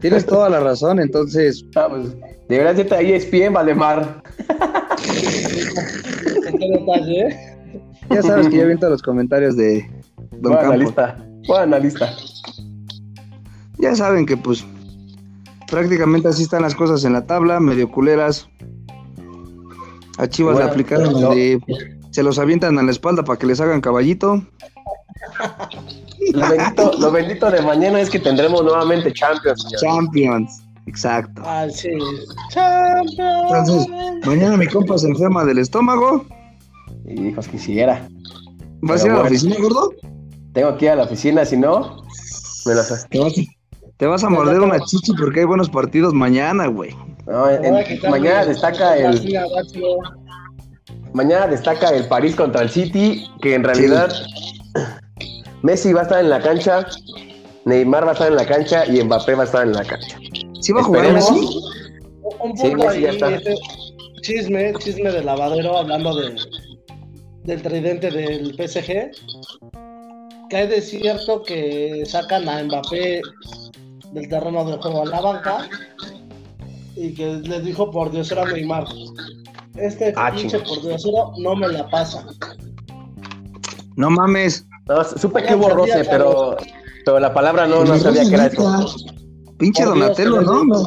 Speaker 1: Tienes toda la razón, entonces,
Speaker 2: Ah, pues, deberías irte ahí ESPN, Valemar.
Speaker 3: Qué detalle, ¿eh?
Speaker 1: ya sabes que ya viento los comentarios de Don
Speaker 2: Buen analista. Buen analista.
Speaker 1: Ya saben que pues prácticamente así están las cosas en la tabla, medio culeras. A Chivas
Speaker 2: Bueno,
Speaker 1: le aplicaron de se los avientan a la espalda para que les hagan caballito.
Speaker 2: Lo bendito, lo bendito de mañana es que tendremos nuevamente Champions, señor.
Speaker 1: Champions. Exacto.
Speaker 3: Ah, sí. Champions.
Speaker 1: Entonces, mañana mi compa se enferma del estómago.
Speaker 2: Hijos, quisiera.
Speaker 1: ¿Vas a ir a la
Speaker 2: bueno.
Speaker 1: oficina, gordo?
Speaker 2: Tengo que ir a la oficina, si no, me las...
Speaker 1: Te vas, te vas a morder una chichi porque hay buenos partidos mañana, güey.
Speaker 2: No, en- mañana destaca el. Mañana destaca el París contra el City, que en realidad Messi va a estar en la cancha, Neymar va a estar en la cancha y Mbappé va a estar en la cancha.
Speaker 1: ¿Sí va a jugar. Messi?
Speaker 3: Un
Speaker 2: Sí, Messi ya está.
Speaker 3: este, chisme, chisme de lavadero hablando de, del tridente del PSG. Que hay de cierto que sacan a Mbappé del terreno de juego a la banca y que les dijo por diosero a Neymar. Este
Speaker 2: Ah,
Speaker 3: pinche por no me la pasa.
Speaker 1: No mames.
Speaker 2: No, supe que hubo roce, pero, pero la palabra no, no sabía que era eso.
Speaker 1: Pinche
Speaker 3: Por
Speaker 1: Donatello, ¿no?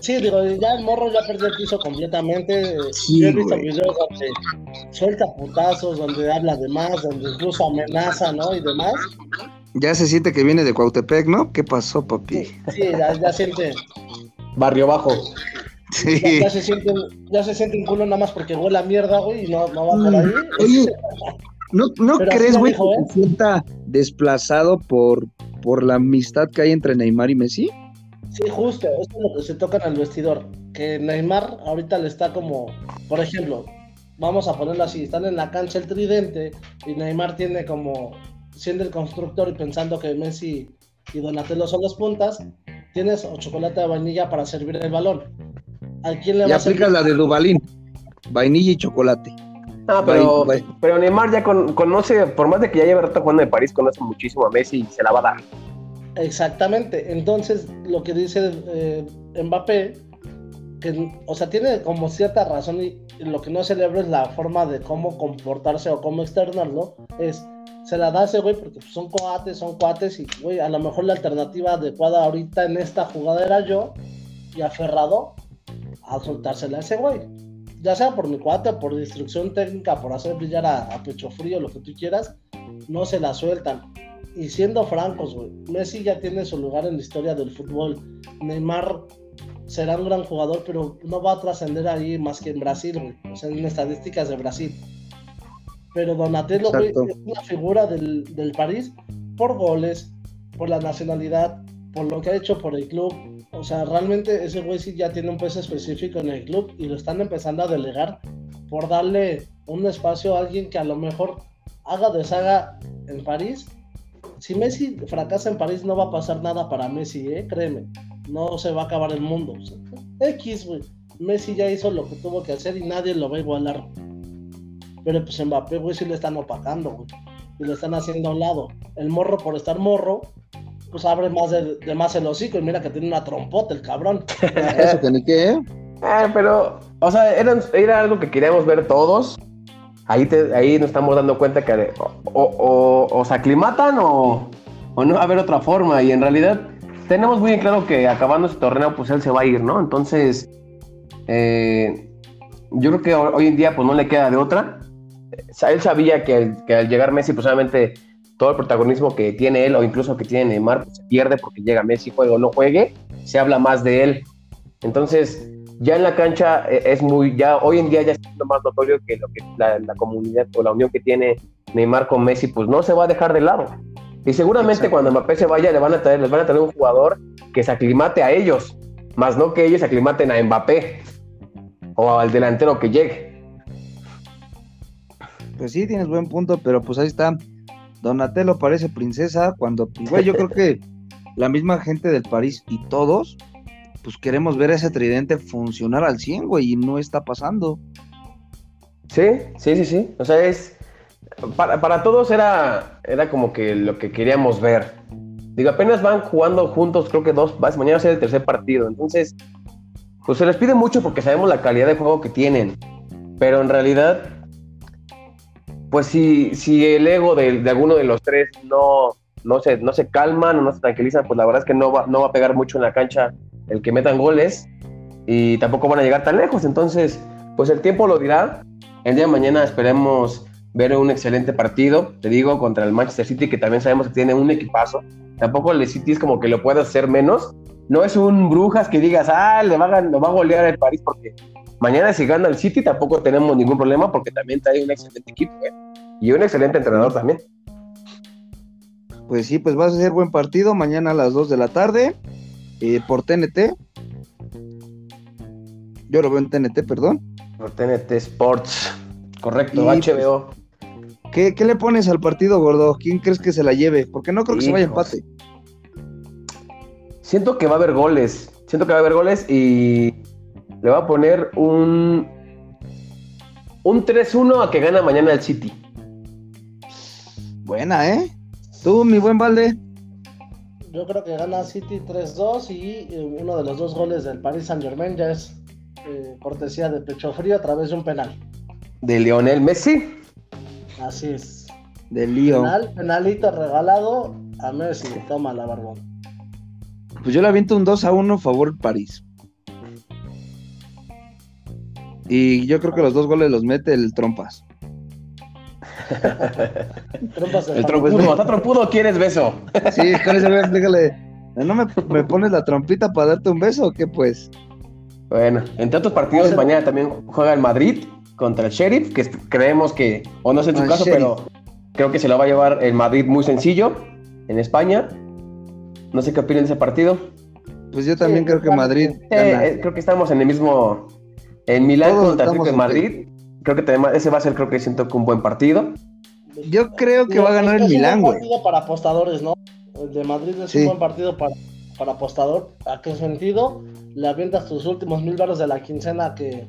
Speaker 3: Sí, digo, ya el morro ya perdió el piso completamente.
Speaker 1: Sí,
Speaker 3: Yo he visto videos donde suelta putazos, donde habla de más, donde incluso amenaza, ¿no? Y demás.
Speaker 1: Ya se siente que viene de Cuautepec, ¿no? ¿Qué pasó, papi?
Speaker 3: Sí, ya, ya siente,
Speaker 2: Barrio Bajo.
Speaker 1: Sí.
Speaker 3: ya, ya se siente, ya se siente un culo nada más porque huele a mierda, güey, y no, no va por ahí.
Speaker 1: Oye, ¿No, no crees, güey, que ¿eh? se sienta desplazado por, por la amistad que hay entre Neymar y Messi?
Speaker 3: Sí, justo, eso es lo que se toca en el vestidor. Que Neymar ahorita le está como, por ejemplo, vamos a ponerlo así, están en la cancha el tridente y Neymar tiene como, siendo el constructor y pensando que Messi y Donatello son las puntas, tienes chocolate de vainilla para servir el balón.
Speaker 1: ¿A quién le y aplicas la de Dubalín, vainilla y chocolate.
Speaker 2: Ah, pero, pero Neymar ya conoce, por más de que ya lleve rato jugando en París, conoce muchísimo a Messi y se la va a dar.
Speaker 3: Exactamente. Entonces, lo que dice eh, Mbappé, que, o sea, tiene como cierta razón y lo que no celebra es la forma de cómo comportarse o cómo externarlo, es se la da ese güey porque son coates, son cuates y, güey, a lo mejor la alternativa adecuada ahorita en esta jugada era yo y aferrado a soltársela a ese güey ya sea por mi cuate, por instrucción técnica, por hacer brillar a, pecho frío, lo que tú quieras, no se la sueltan. Y siendo francos, güey, Messi ya tiene su lugar en la historia del fútbol. Neymar será un gran jugador, pero no va a trascender ahí más que en Brasil, güey. O sea, en estadísticas de Brasil. Pero Donatello, güey, es una figura del, del París por goles, por la nacionalidad, por lo que ha hecho por el club, o sea, realmente ese güey sí ya tiene un peso específico en el club y lo están empezando a delegar por darle un espacio a alguien que a lo mejor haga deshaga en París. Si Messi fracasa en París no va a pasar nada para Messi, ¿eh? créeme. No se va a acabar el mundo. X, güey. Messi ya hizo lo que tuvo que hacer y nadie lo va a igualar. Pero pues Mbappé, güey, sí le están opacando, güey. Y lo están haciendo a un lado. El morro por estar morro, pues abre más de, más el hocico y mira que tiene una trompota el cabrón.
Speaker 1: Eso que ni qué, ¿eh?
Speaker 2: Ah, pero, o sea, era, era, algo que queríamos ver todos. Ahí, te, ahí nos estamos dando cuenta que o, o, se aclimatan o, o, no va a haber otra forma. Y en realidad tenemos muy claro que acabando este torneo, pues él se va a ir, ¿no? Entonces, eh, yo creo que hoy en día, pues no le queda de otra. Él sabía que, que al llegar Messi, pues obviamente todo el protagonismo que tiene él o incluso que tiene Neymar pues, se pierde porque llega Messi, juegue o no juegue, se habla más de él. Entonces, ya en la cancha eh, es muy, ya hoy en día ya es más notorio que lo que la, comunidad o la unión que tiene Neymar con Messi, pues no se va a dejar de lado. Y seguramente cuando Mbappé se vaya, le van a traer, les van a traer un jugador que se aclimate a ellos, más no que ellos se aclimaten a Mbappé o al delantero que llegue.
Speaker 1: Pues sí, tienes buen punto, pero pues ahí está Donatello parece princesa cuando, güey, yo creo que la misma gente del París y todos, pues queremos ver ese tridente funcionar al 100, güey, y no está pasando.
Speaker 2: Sí, sí, sí, sí. O sea, es. Para, todos era, era como que lo que queríamos ver. Digo, apenas van jugando juntos, creo que dos, mañana va a ser el tercer partido. Entonces, pues se les pide mucho porque sabemos la calidad de juego que tienen. Pero en realidad, pues si, si el ego de, alguno de los tres no, no, se, no se calman o no se tranquilizan, pues la verdad es que no va, no va a pegar mucho en la cancha el que metan goles y tampoco van a llegar tan lejos. Entonces, pues el tiempo lo dirá. El día de mañana esperemos ver un excelente partido, te digo, contra el Manchester City, que también sabemos que tiene un equipazo. Tampoco el City es como que lo pueda hacer menos. No es un Brujas que digas, ah, le va a, lo va a golear el París porque Mañana si gana el City tampoco tenemos ningún problema porque también trae un excelente equipo ¿eh? y un excelente entrenador también.
Speaker 1: Pues sí, pues va a ser buen partido mañana a las 2 de la tarde eh, por TNT. Yo lo veo en TNT, perdón.
Speaker 2: Por TNT Sports. Correcto, HBO.
Speaker 1: Pues, ¿qué, le pones al partido, gordo? ¿Quién crees que se la lleve? Porque no creo que se vaya empate.
Speaker 2: Siento que va a haber goles. Siento que va a haber goles y le va a poner un, un 3-1 a que gana mañana el City.
Speaker 1: Buena, ¿eh? Tú, mi buen Valde.
Speaker 3: Yo creo que gana City 3-2 y eh, uno de los dos goles del Paris Saint Germain ya es eh, cortesía de pecho frío a través de un penal.
Speaker 2: ¿De Lionel Messi?
Speaker 3: Así es.
Speaker 1: De Leo.
Speaker 3: penalito regalado a Messi. Toma la barbón.
Speaker 1: Pues yo le aviento un 2 a 1 favor París. Y yo creo que los dos goles los mete el Trompas.
Speaker 2: trompas el trompudo. ¿Está trompudo o quieres beso?
Speaker 1: sí, con ese explícale. ¿No me, pones la trompita para darte un beso o qué pues?
Speaker 2: Bueno, entre otros partidos, mañana también juega el Madrid contra el Sheriff, que creemos que, o no sé en su caso, pero Creo que se lo va a llevar el Madrid muy sencillo en España. No sé qué opinan de ese partido.
Speaker 1: Pues yo también creo que Madrid.
Speaker 2: Eh, creo que estamos en el mismo. En Milán contra Atlético de Madrid. Creo que ese va a ser, creo que siento que un buen partido.
Speaker 1: Yo creo que va a ganar el Milán, güey.
Speaker 3: Es un buen partido para apostadores, ¿no? El de Madrid es un buen partido para, para apostador. ¿A qué sentido? Le avientas tus últimos mil baros de la quincena que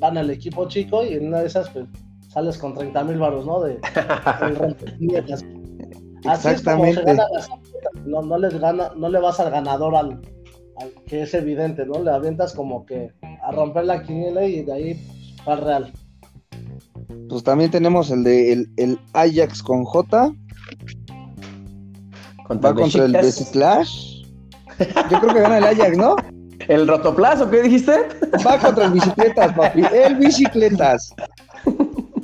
Speaker 3: gana el equipo chico y en una de esas, pues sales con 30 mil baros, ¿no? De, Así es como se gana no, no, les gana, no le vas al ganador al, que es evidente, ¿no? Le avientas como que a romper la quiniela y de ahí va real.
Speaker 1: Pues también tenemos el de el, Ajax con J. va contra el Clash. Yo creo que gana el Ajax, ¿no?
Speaker 2: ¿El Rotoplas o qué dijiste?
Speaker 1: Va contra el Bicicletas, papi. El Bicicletas.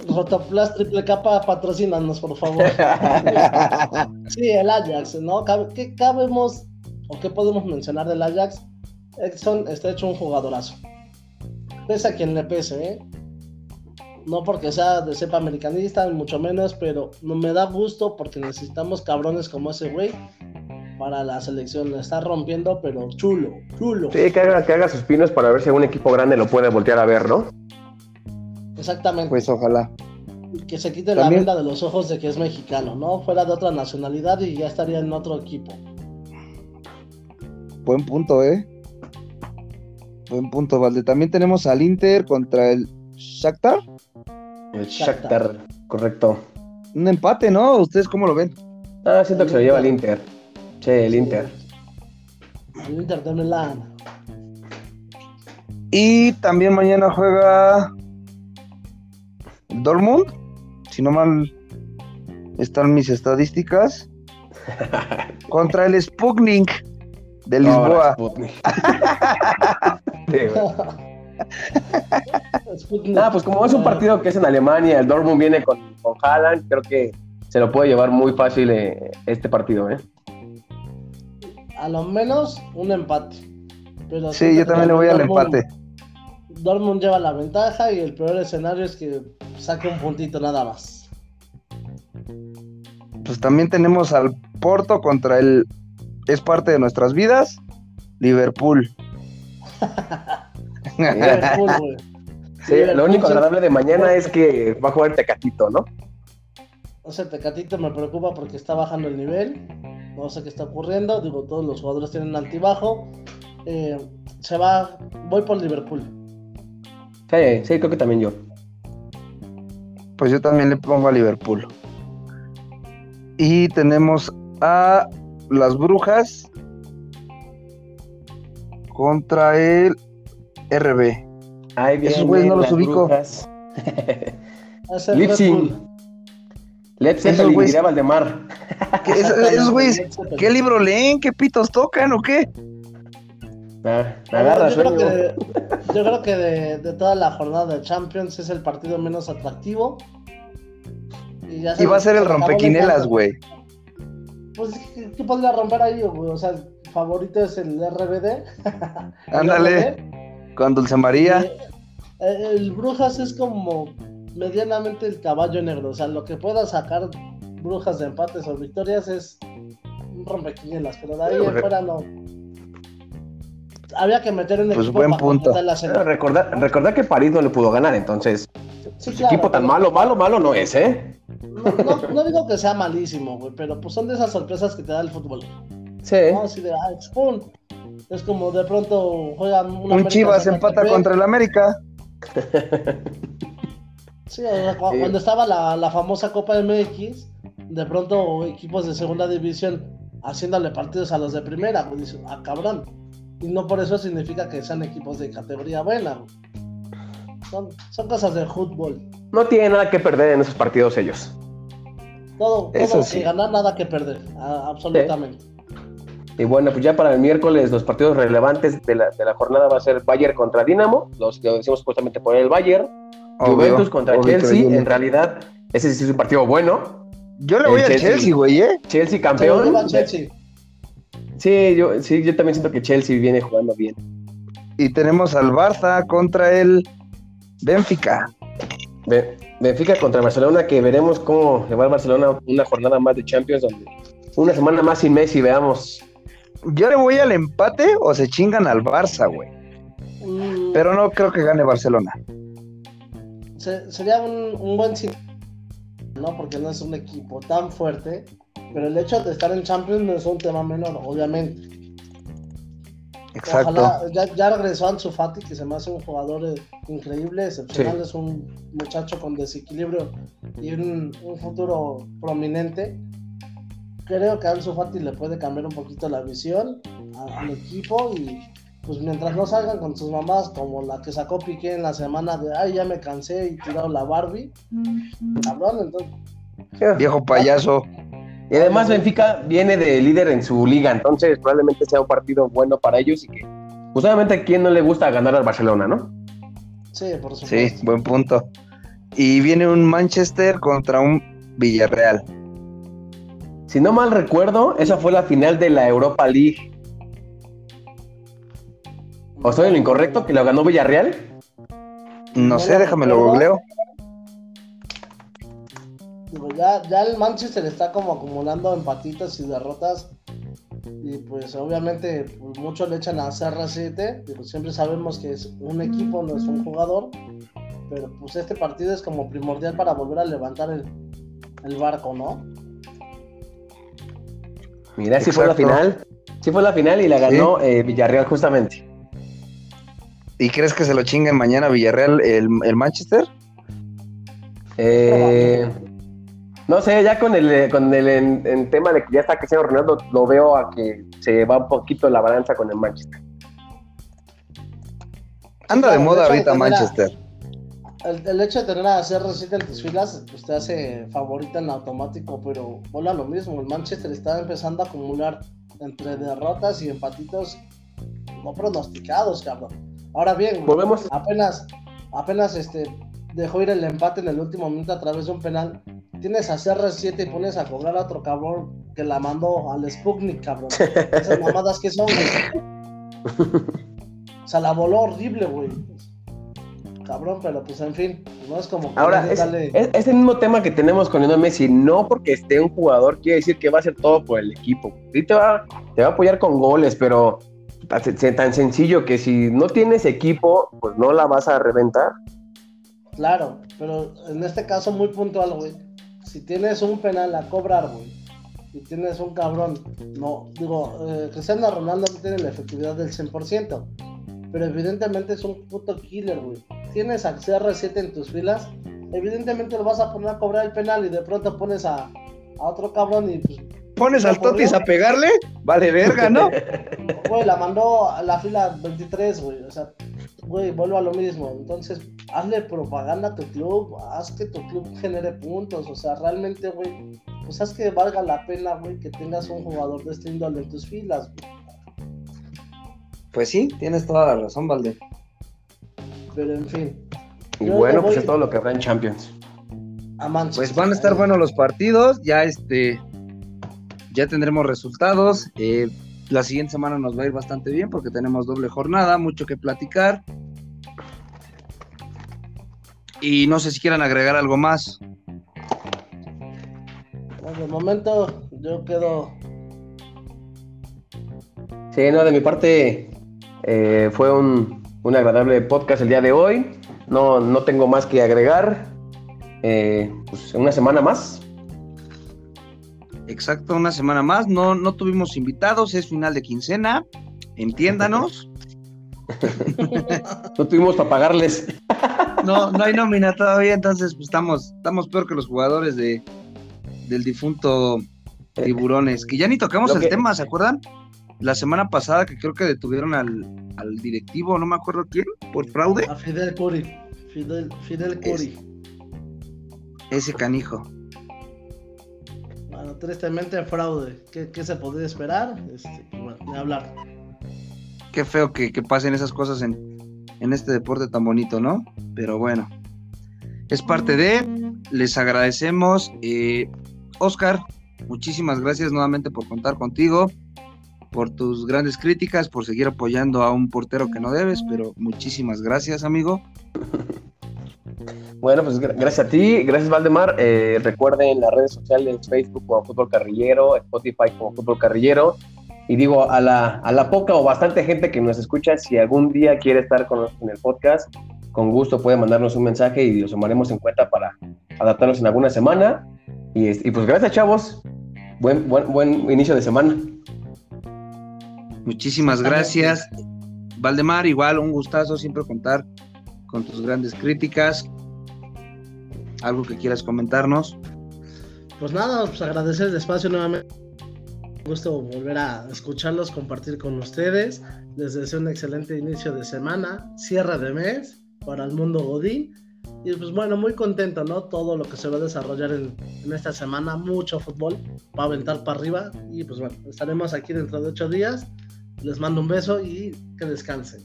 Speaker 3: Rotoplas triple capa, patrocínanos, por favor. sí, el Ajax, ¿no? ¿Qué cabemos o qué podemos mencionar del Ajax? Edson está hecho un jugadorazo. Pese a quien le pese, ¿eh? No porque sea de cepa americanista, mucho menos, pero no me da gusto porque necesitamos cabrones como ese güey para la selección. La está rompiendo, pero chulo, chulo.
Speaker 2: Sí, que haga, que haga sus pinos para ver si algún equipo grande lo puede voltear a ver, ¿no?
Speaker 3: Exactamente.
Speaker 1: Pues ojalá.
Speaker 3: Que se quite la venda de los ojos de que es mexicano, ¿no? Fuera de otra nacionalidad y ya estaría en otro equipo.
Speaker 1: Buen punto, ¿eh? Buen punto, Valde. También tenemos al Inter contra el Shakhtar.
Speaker 2: El Shakhtar, correcto.
Speaker 1: Un empate, ¿no? ¿Ustedes cómo lo ven?
Speaker 2: Ah, siento que se lo lleva el Inter. Sí, el Inter.
Speaker 3: El Inter de Milán.
Speaker 1: Y también mañana juega Dortmund, si no mal están mis estadísticas, contra el Sputnik de Lisboa.
Speaker 2: ah, pues como es un partido que es en Alemania, el Dortmund viene con, con Haaland, creo que se lo puede llevar muy fácil eh, este partido, ¿eh?
Speaker 3: A lo menos un empate.
Speaker 1: sí, yo también le voy al empate.
Speaker 3: Dortmund lleva la ventaja y el peor escenario es que saque un puntito nada más.
Speaker 1: Pues también tenemos al Porto contra el es parte de nuestras vidas, Liverpool.
Speaker 2: Liverpool, Sí, lo único agradable de mañana es que va a jugar Tecatito, ¿no?
Speaker 3: O sea, Tecatito me preocupa porque está bajando el nivel. No sé qué está ocurriendo. Digo, todos los jugadores tienen altibajo. Eh, se va. Voy por Liverpool.
Speaker 2: Sí, sí, creo que también yo.
Speaker 1: Pues yo también le pongo a Liverpool. Y tenemos a las brujas contra el RB.
Speaker 2: Ay, bien, Esos güeyes no los ubico. Lipsing. Lipsing el Valdemar.
Speaker 1: Esos güeyes, ¿qué libro leen? ¿Qué pitos tocan o qué?
Speaker 3: agarra yo, creo que, yo creo que de, toda la jornada de Champions es el partido menos atractivo.
Speaker 1: Y, ya va a ser el rompequinelas, güey.
Speaker 3: Pues, ¿qué, podría romper ahí, güey? O sea, el favorito es el RBD.
Speaker 1: Ándale, con Dulce María.
Speaker 3: Eh, el Brujas es como medianamente el caballo negro. O sea, lo que pueda sacar Brujas de empates o victorias es un rompequinelas, pero de ahí afuera no había que meter un
Speaker 1: pues equipo buen punto.
Speaker 2: recordar, recordar que París no le pudo ganar, entonces. Equipo tan malo, malo, malo no es, ¿eh?
Speaker 3: No, digo que sea malísimo, güey, pero pues son de esas sorpresas que te da el fútbol.
Speaker 2: Sí.
Speaker 3: ¿no? Así de, ah, Es como de pronto juegan
Speaker 1: una Un Chivas empata contra el América.
Speaker 3: Sí, cuando estaba la, la, famosa Copa MX, de pronto equipos de segunda división haciéndole partidos a los de primera, pues ah, cabrón. Y no por eso significa que sean equipos de categoría buena. Son, son cosas de fútbol.
Speaker 2: No tiene nada que perder en esos partidos ellos.
Speaker 3: Todo, todo que ganar, nada que perder. absolutamente.
Speaker 2: Y bueno, pues ya para el miércoles los partidos relevantes de la, de la jornada va a ser Bayern contra Dinamo, los que decimos justamente por el Bayern, Juventus contra Chelsea, en realidad ese sí es un partido bueno.
Speaker 1: Yo le voy a Chelsea, güey, ¿eh?
Speaker 2: Chelsea campeón. Chelsea. Sí, yo, sí, yo también siento que Chelsea viene jugando bien.
Speaker 1: Y tenemos al Barça contra el Benfica.
Speaker 2: Benfica contra Barcelona, que veremos cómo le va al Barcelona una jornada más de Champions, donde una semana más sin Messi, veamos.
Speaker 1: Yo le voy al empate o se chingan al Barça, güey.
Speaker 3: Mm,
Speaker 1: Pero no creo que gane Barcelona.
Speaker 3: se- sería un, un buen ¿no? Porque no es un equipo tan fuerte. Pero el hecho de estar en Champions no es un tema menor, obviamente.
Speaker 1: Exacto.
Speaker 3: Ojalá, ya, ya regresó Ansu Fati, que se me hace un jugador eh, increíble, excepcional,
Speaker 2: Sí.
Speaker 3: es un muchacho con desequilibrio y un, un futuro prominente. Creo que Ansu Fati le puede cambiar un poquito la visión al equipo y pues mientras no salgan con sus mamás como la que sacó Piqué en la semana de ay ya me cansé y tirado la Barbie, cabrón, entonces
Speaker 1: Viejo payaso.
Speaker 2: Y además Benfica viene de líder en su liga, entonces probablemente sea un partido bueno para ellos y que, pues obviamente a quién no le gusta ganar al Barcelona, ¿no?
Speaker 3: sí, por
Speaker 1: Sí,
Speaker 3: supuesto.
Speaker 1: buen punto. Y viene un Manchester contra un Villarreal.
Speaker 2: Si no mal recuerdo, esa fue la final de la Europa League. ¿O estoy en lo incorrecto? ¿Que lo ganó Villarreal?
Speaker 1: No
Speaker 3: No
Speaker 1: sé, déjame lo googleo.
Speaker 3: Digo, ya, ya el Manchester está como acumulando empatitos y derrotas. Y pues obviamente pues, muchos le echan a CR7. Digo, siempre sabemos que es un equipo, no es un jugador. Pero pues este partido es como primordial para volver a levantar el, el barco, ¿no?
Speaker 2: Mira, sí fue la final. Sí fue la final y la ganó eh, Villarreal justamente.
Speaker 1: ¿Y crees que se lo chinguen mañana Villarreal el, el Manchester?
Speaker 2: Eh, no sé, ya con el, eh, con el en, en tema de que ya está Cristiano Ronaldo, lo veo a que se va un poquito la balanza con el Manchester.
Speaker 1: Anda de moda ahorita Manchester.
Speaker 3: El, el hecho de tener a CR7 en tus filas pues te hace favorita en automático, pero hola lo mismo. El Manchester está empezando a acumular entre derrotas y empatitos no pronosticados, cabrón. Ahora bien,
Speaker 2: Volvemos.
Speaker 3: apenas, apenas este dejó ir el empate en el último minuto a través de un penal. Tienes a CR7 y pones a cobrar a otro cabrón que la mandó al Sputnik, cabrón. Esas mamadas que son, güey. O sea, la voló horrible, güey. Cabrón, pero pues en fin, no es como que
Speaker 2: Ahora, es,
Speaker 3: dale-
Speaker 2: es- es el mismo tema que tenemos con Lionel Messi. No porque esté un jugador quiere decir que va a hacer todo por el equipo. Sí te va, te va a apoyar con goles, pero tan sencillo que si no tienes equipo, pues no la vas a reventar.
Speaker 3: Claro, pero en este caso muy puntual, güey. Si tienes un penal a cobrar, güey, y tienes un cabrón, no, digo, eh, Cristiano Ronaldo no tiene la efectividad del 100%, pero evidentemente es un puto killer, güey. Tienes a CR7 en tus filas, evidentemente lo vas a poner a cobrar el penal y de pronto pones a, a otro cabrón y pues,
Speaker 1: ¿Pones al Totis a pegarle? Vale, verga, ¿no?
Speaker 3: güey, la mandó a la fila 23, güey, o sea, güey, vuelvo a lo mismo. Entonces, hazle propaganda a tu club, haz que tu club genere puntos, o sea, realmente, güey, pues haz que valga la pena, güey, que tengas un jugador de este índole en tus filas, güey.
Speaker 1: Pues sí, tienes toda la razón, Valde.
Speaker 3: Pero en fin,
Speaker 2: Y bueno, pues es todo lo que habrá en Champions.
Speaker 3: a Manchester.
Speaker 1: Pues van a estar buenos los partidos, ya este, ya tendremos resultados. eh, la siguiente semana nos va a ir bastante bien porque tenemos doble jornada, mucho que platicar. Y no sé si quieran agregar algo más.
Speaker 3: Pues, de momento, yo quedo.
Speaker 2: Sí, no, de mi parte eh, fue un, un agradable podcast el día de hoy. No, no tengo más que agregar. Eh, pues una semana más.
Speaker 1: Exacto, una semana más. No, no tuvimos invitados, es final de quincena. Entiéndanos.
Speaker 2: No tuvimos para pagarles.
Speaker 1: No, no hay nómina todavía, entonces pues, estamos, estamos peor que los jugadores de, del difunto Tiburones, que ya ni tocamos
Speaker 2: Lo
Speaker 1: el
Speaker 2: que-
Speaker 1: tema, ¿se acuerdan? La semana pasada que creo que detuvieron al, al directivo, no me acuerdo quién, por fraude,
Speaker 3: A Fidel Curi. Fidel, Fidel Curi.
Speaker 1: ese canijo.
Speaker 3: Tristemente fraude. ¿Qué, qué se podría esperar? Este, hablar.
Speaker 1: Qué feo que, que pasen esas cosas en, en este deporte tan bonito, ¿no? Pero bueno, es parte de, les agradecemos. Eh, Oscar, muchísimas gracias nuevamente por contar contigo, por tus grandes críticas, por seguir apoyando a un portero que no debes, pero muchísimas gracias, amigo.
Speaker 2: Bueno, pues gracias a ti, gracias Valdemar. Eh, recuerden las redes sociales, Facebook como Fútbol Carrillero, Spotify como Fútbol Carrillero. Y digo, a la, a la poca o bastante gente que nos escucha, si algún día quiere estar con nosotros en el podcast, con gusto puede mandarnos un mensaje y lo tomaremos en cuenta para adaptarnos en alguna semana. Y, y pues gracias, chavos. Buen, buen, buen inicio de semana.
Speaker 1: Muchísimas gracias. Valdemar, igual un gustazo siempre contar con tus grandes críticas. ¿Algo que quieras comentarnos?
Speaker 3: Pues nada, pues agradecer el espacio nuevamente. Un gusto volver a escucharlos, compartir con ustedes. Les deseo un excelente inicio de semana, cierre de mes para el mundo Godín. Y pues bueno, muy contento, ¿no? Todo lo que se va a desarrollar en, en esta semana, mucho fútbol, va a aventar para arriba. Y pues bueno, estaremos aquí dentro de ocho días. Les mando un beso y que descansen.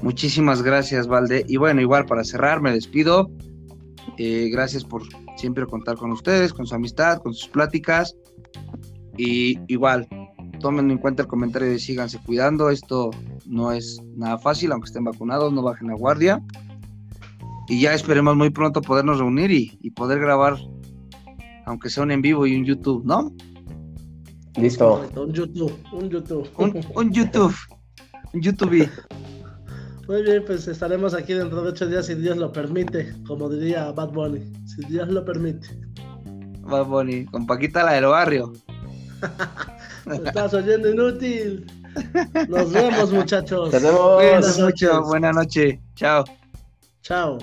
Speaker 1: Muchísimas gracias, Valde. Y bueno, igual para cerrar, me despido. Eh, gracias por siempre contar con ustedes, con su amistad, con sus pláticas. Y igual, tomen en cuenta el comentario de síganse cuidando. Esto no es nada fácil, aunque estén vacunados, no bajen la guardia. Y ya esperemos muy pronto podernos reunir y, poder grabar, aunque sea un en vivo y un YouTube, ¿no?
Speaker 2: Listo.
Speaker 3: Un YouTube, un YouTube.
Speaker 1: Un, un YouTube, un YouTube.
Speaker 3: Muy bien, pues estaremos aquí dentro de ocho días si Dios lo permite, como diría Bad Bunny, si Dios lo permite.
Speaker 1: Bad Bunny, con Paquita la del barrio.
Speaker 3: estás oyendo inútil. Nos vemos, muchachos.
Speaker 2: Nos vemos.
Speaker 1: Buenas noches. Buenas noches. Chao.
Speaker 3: Chao.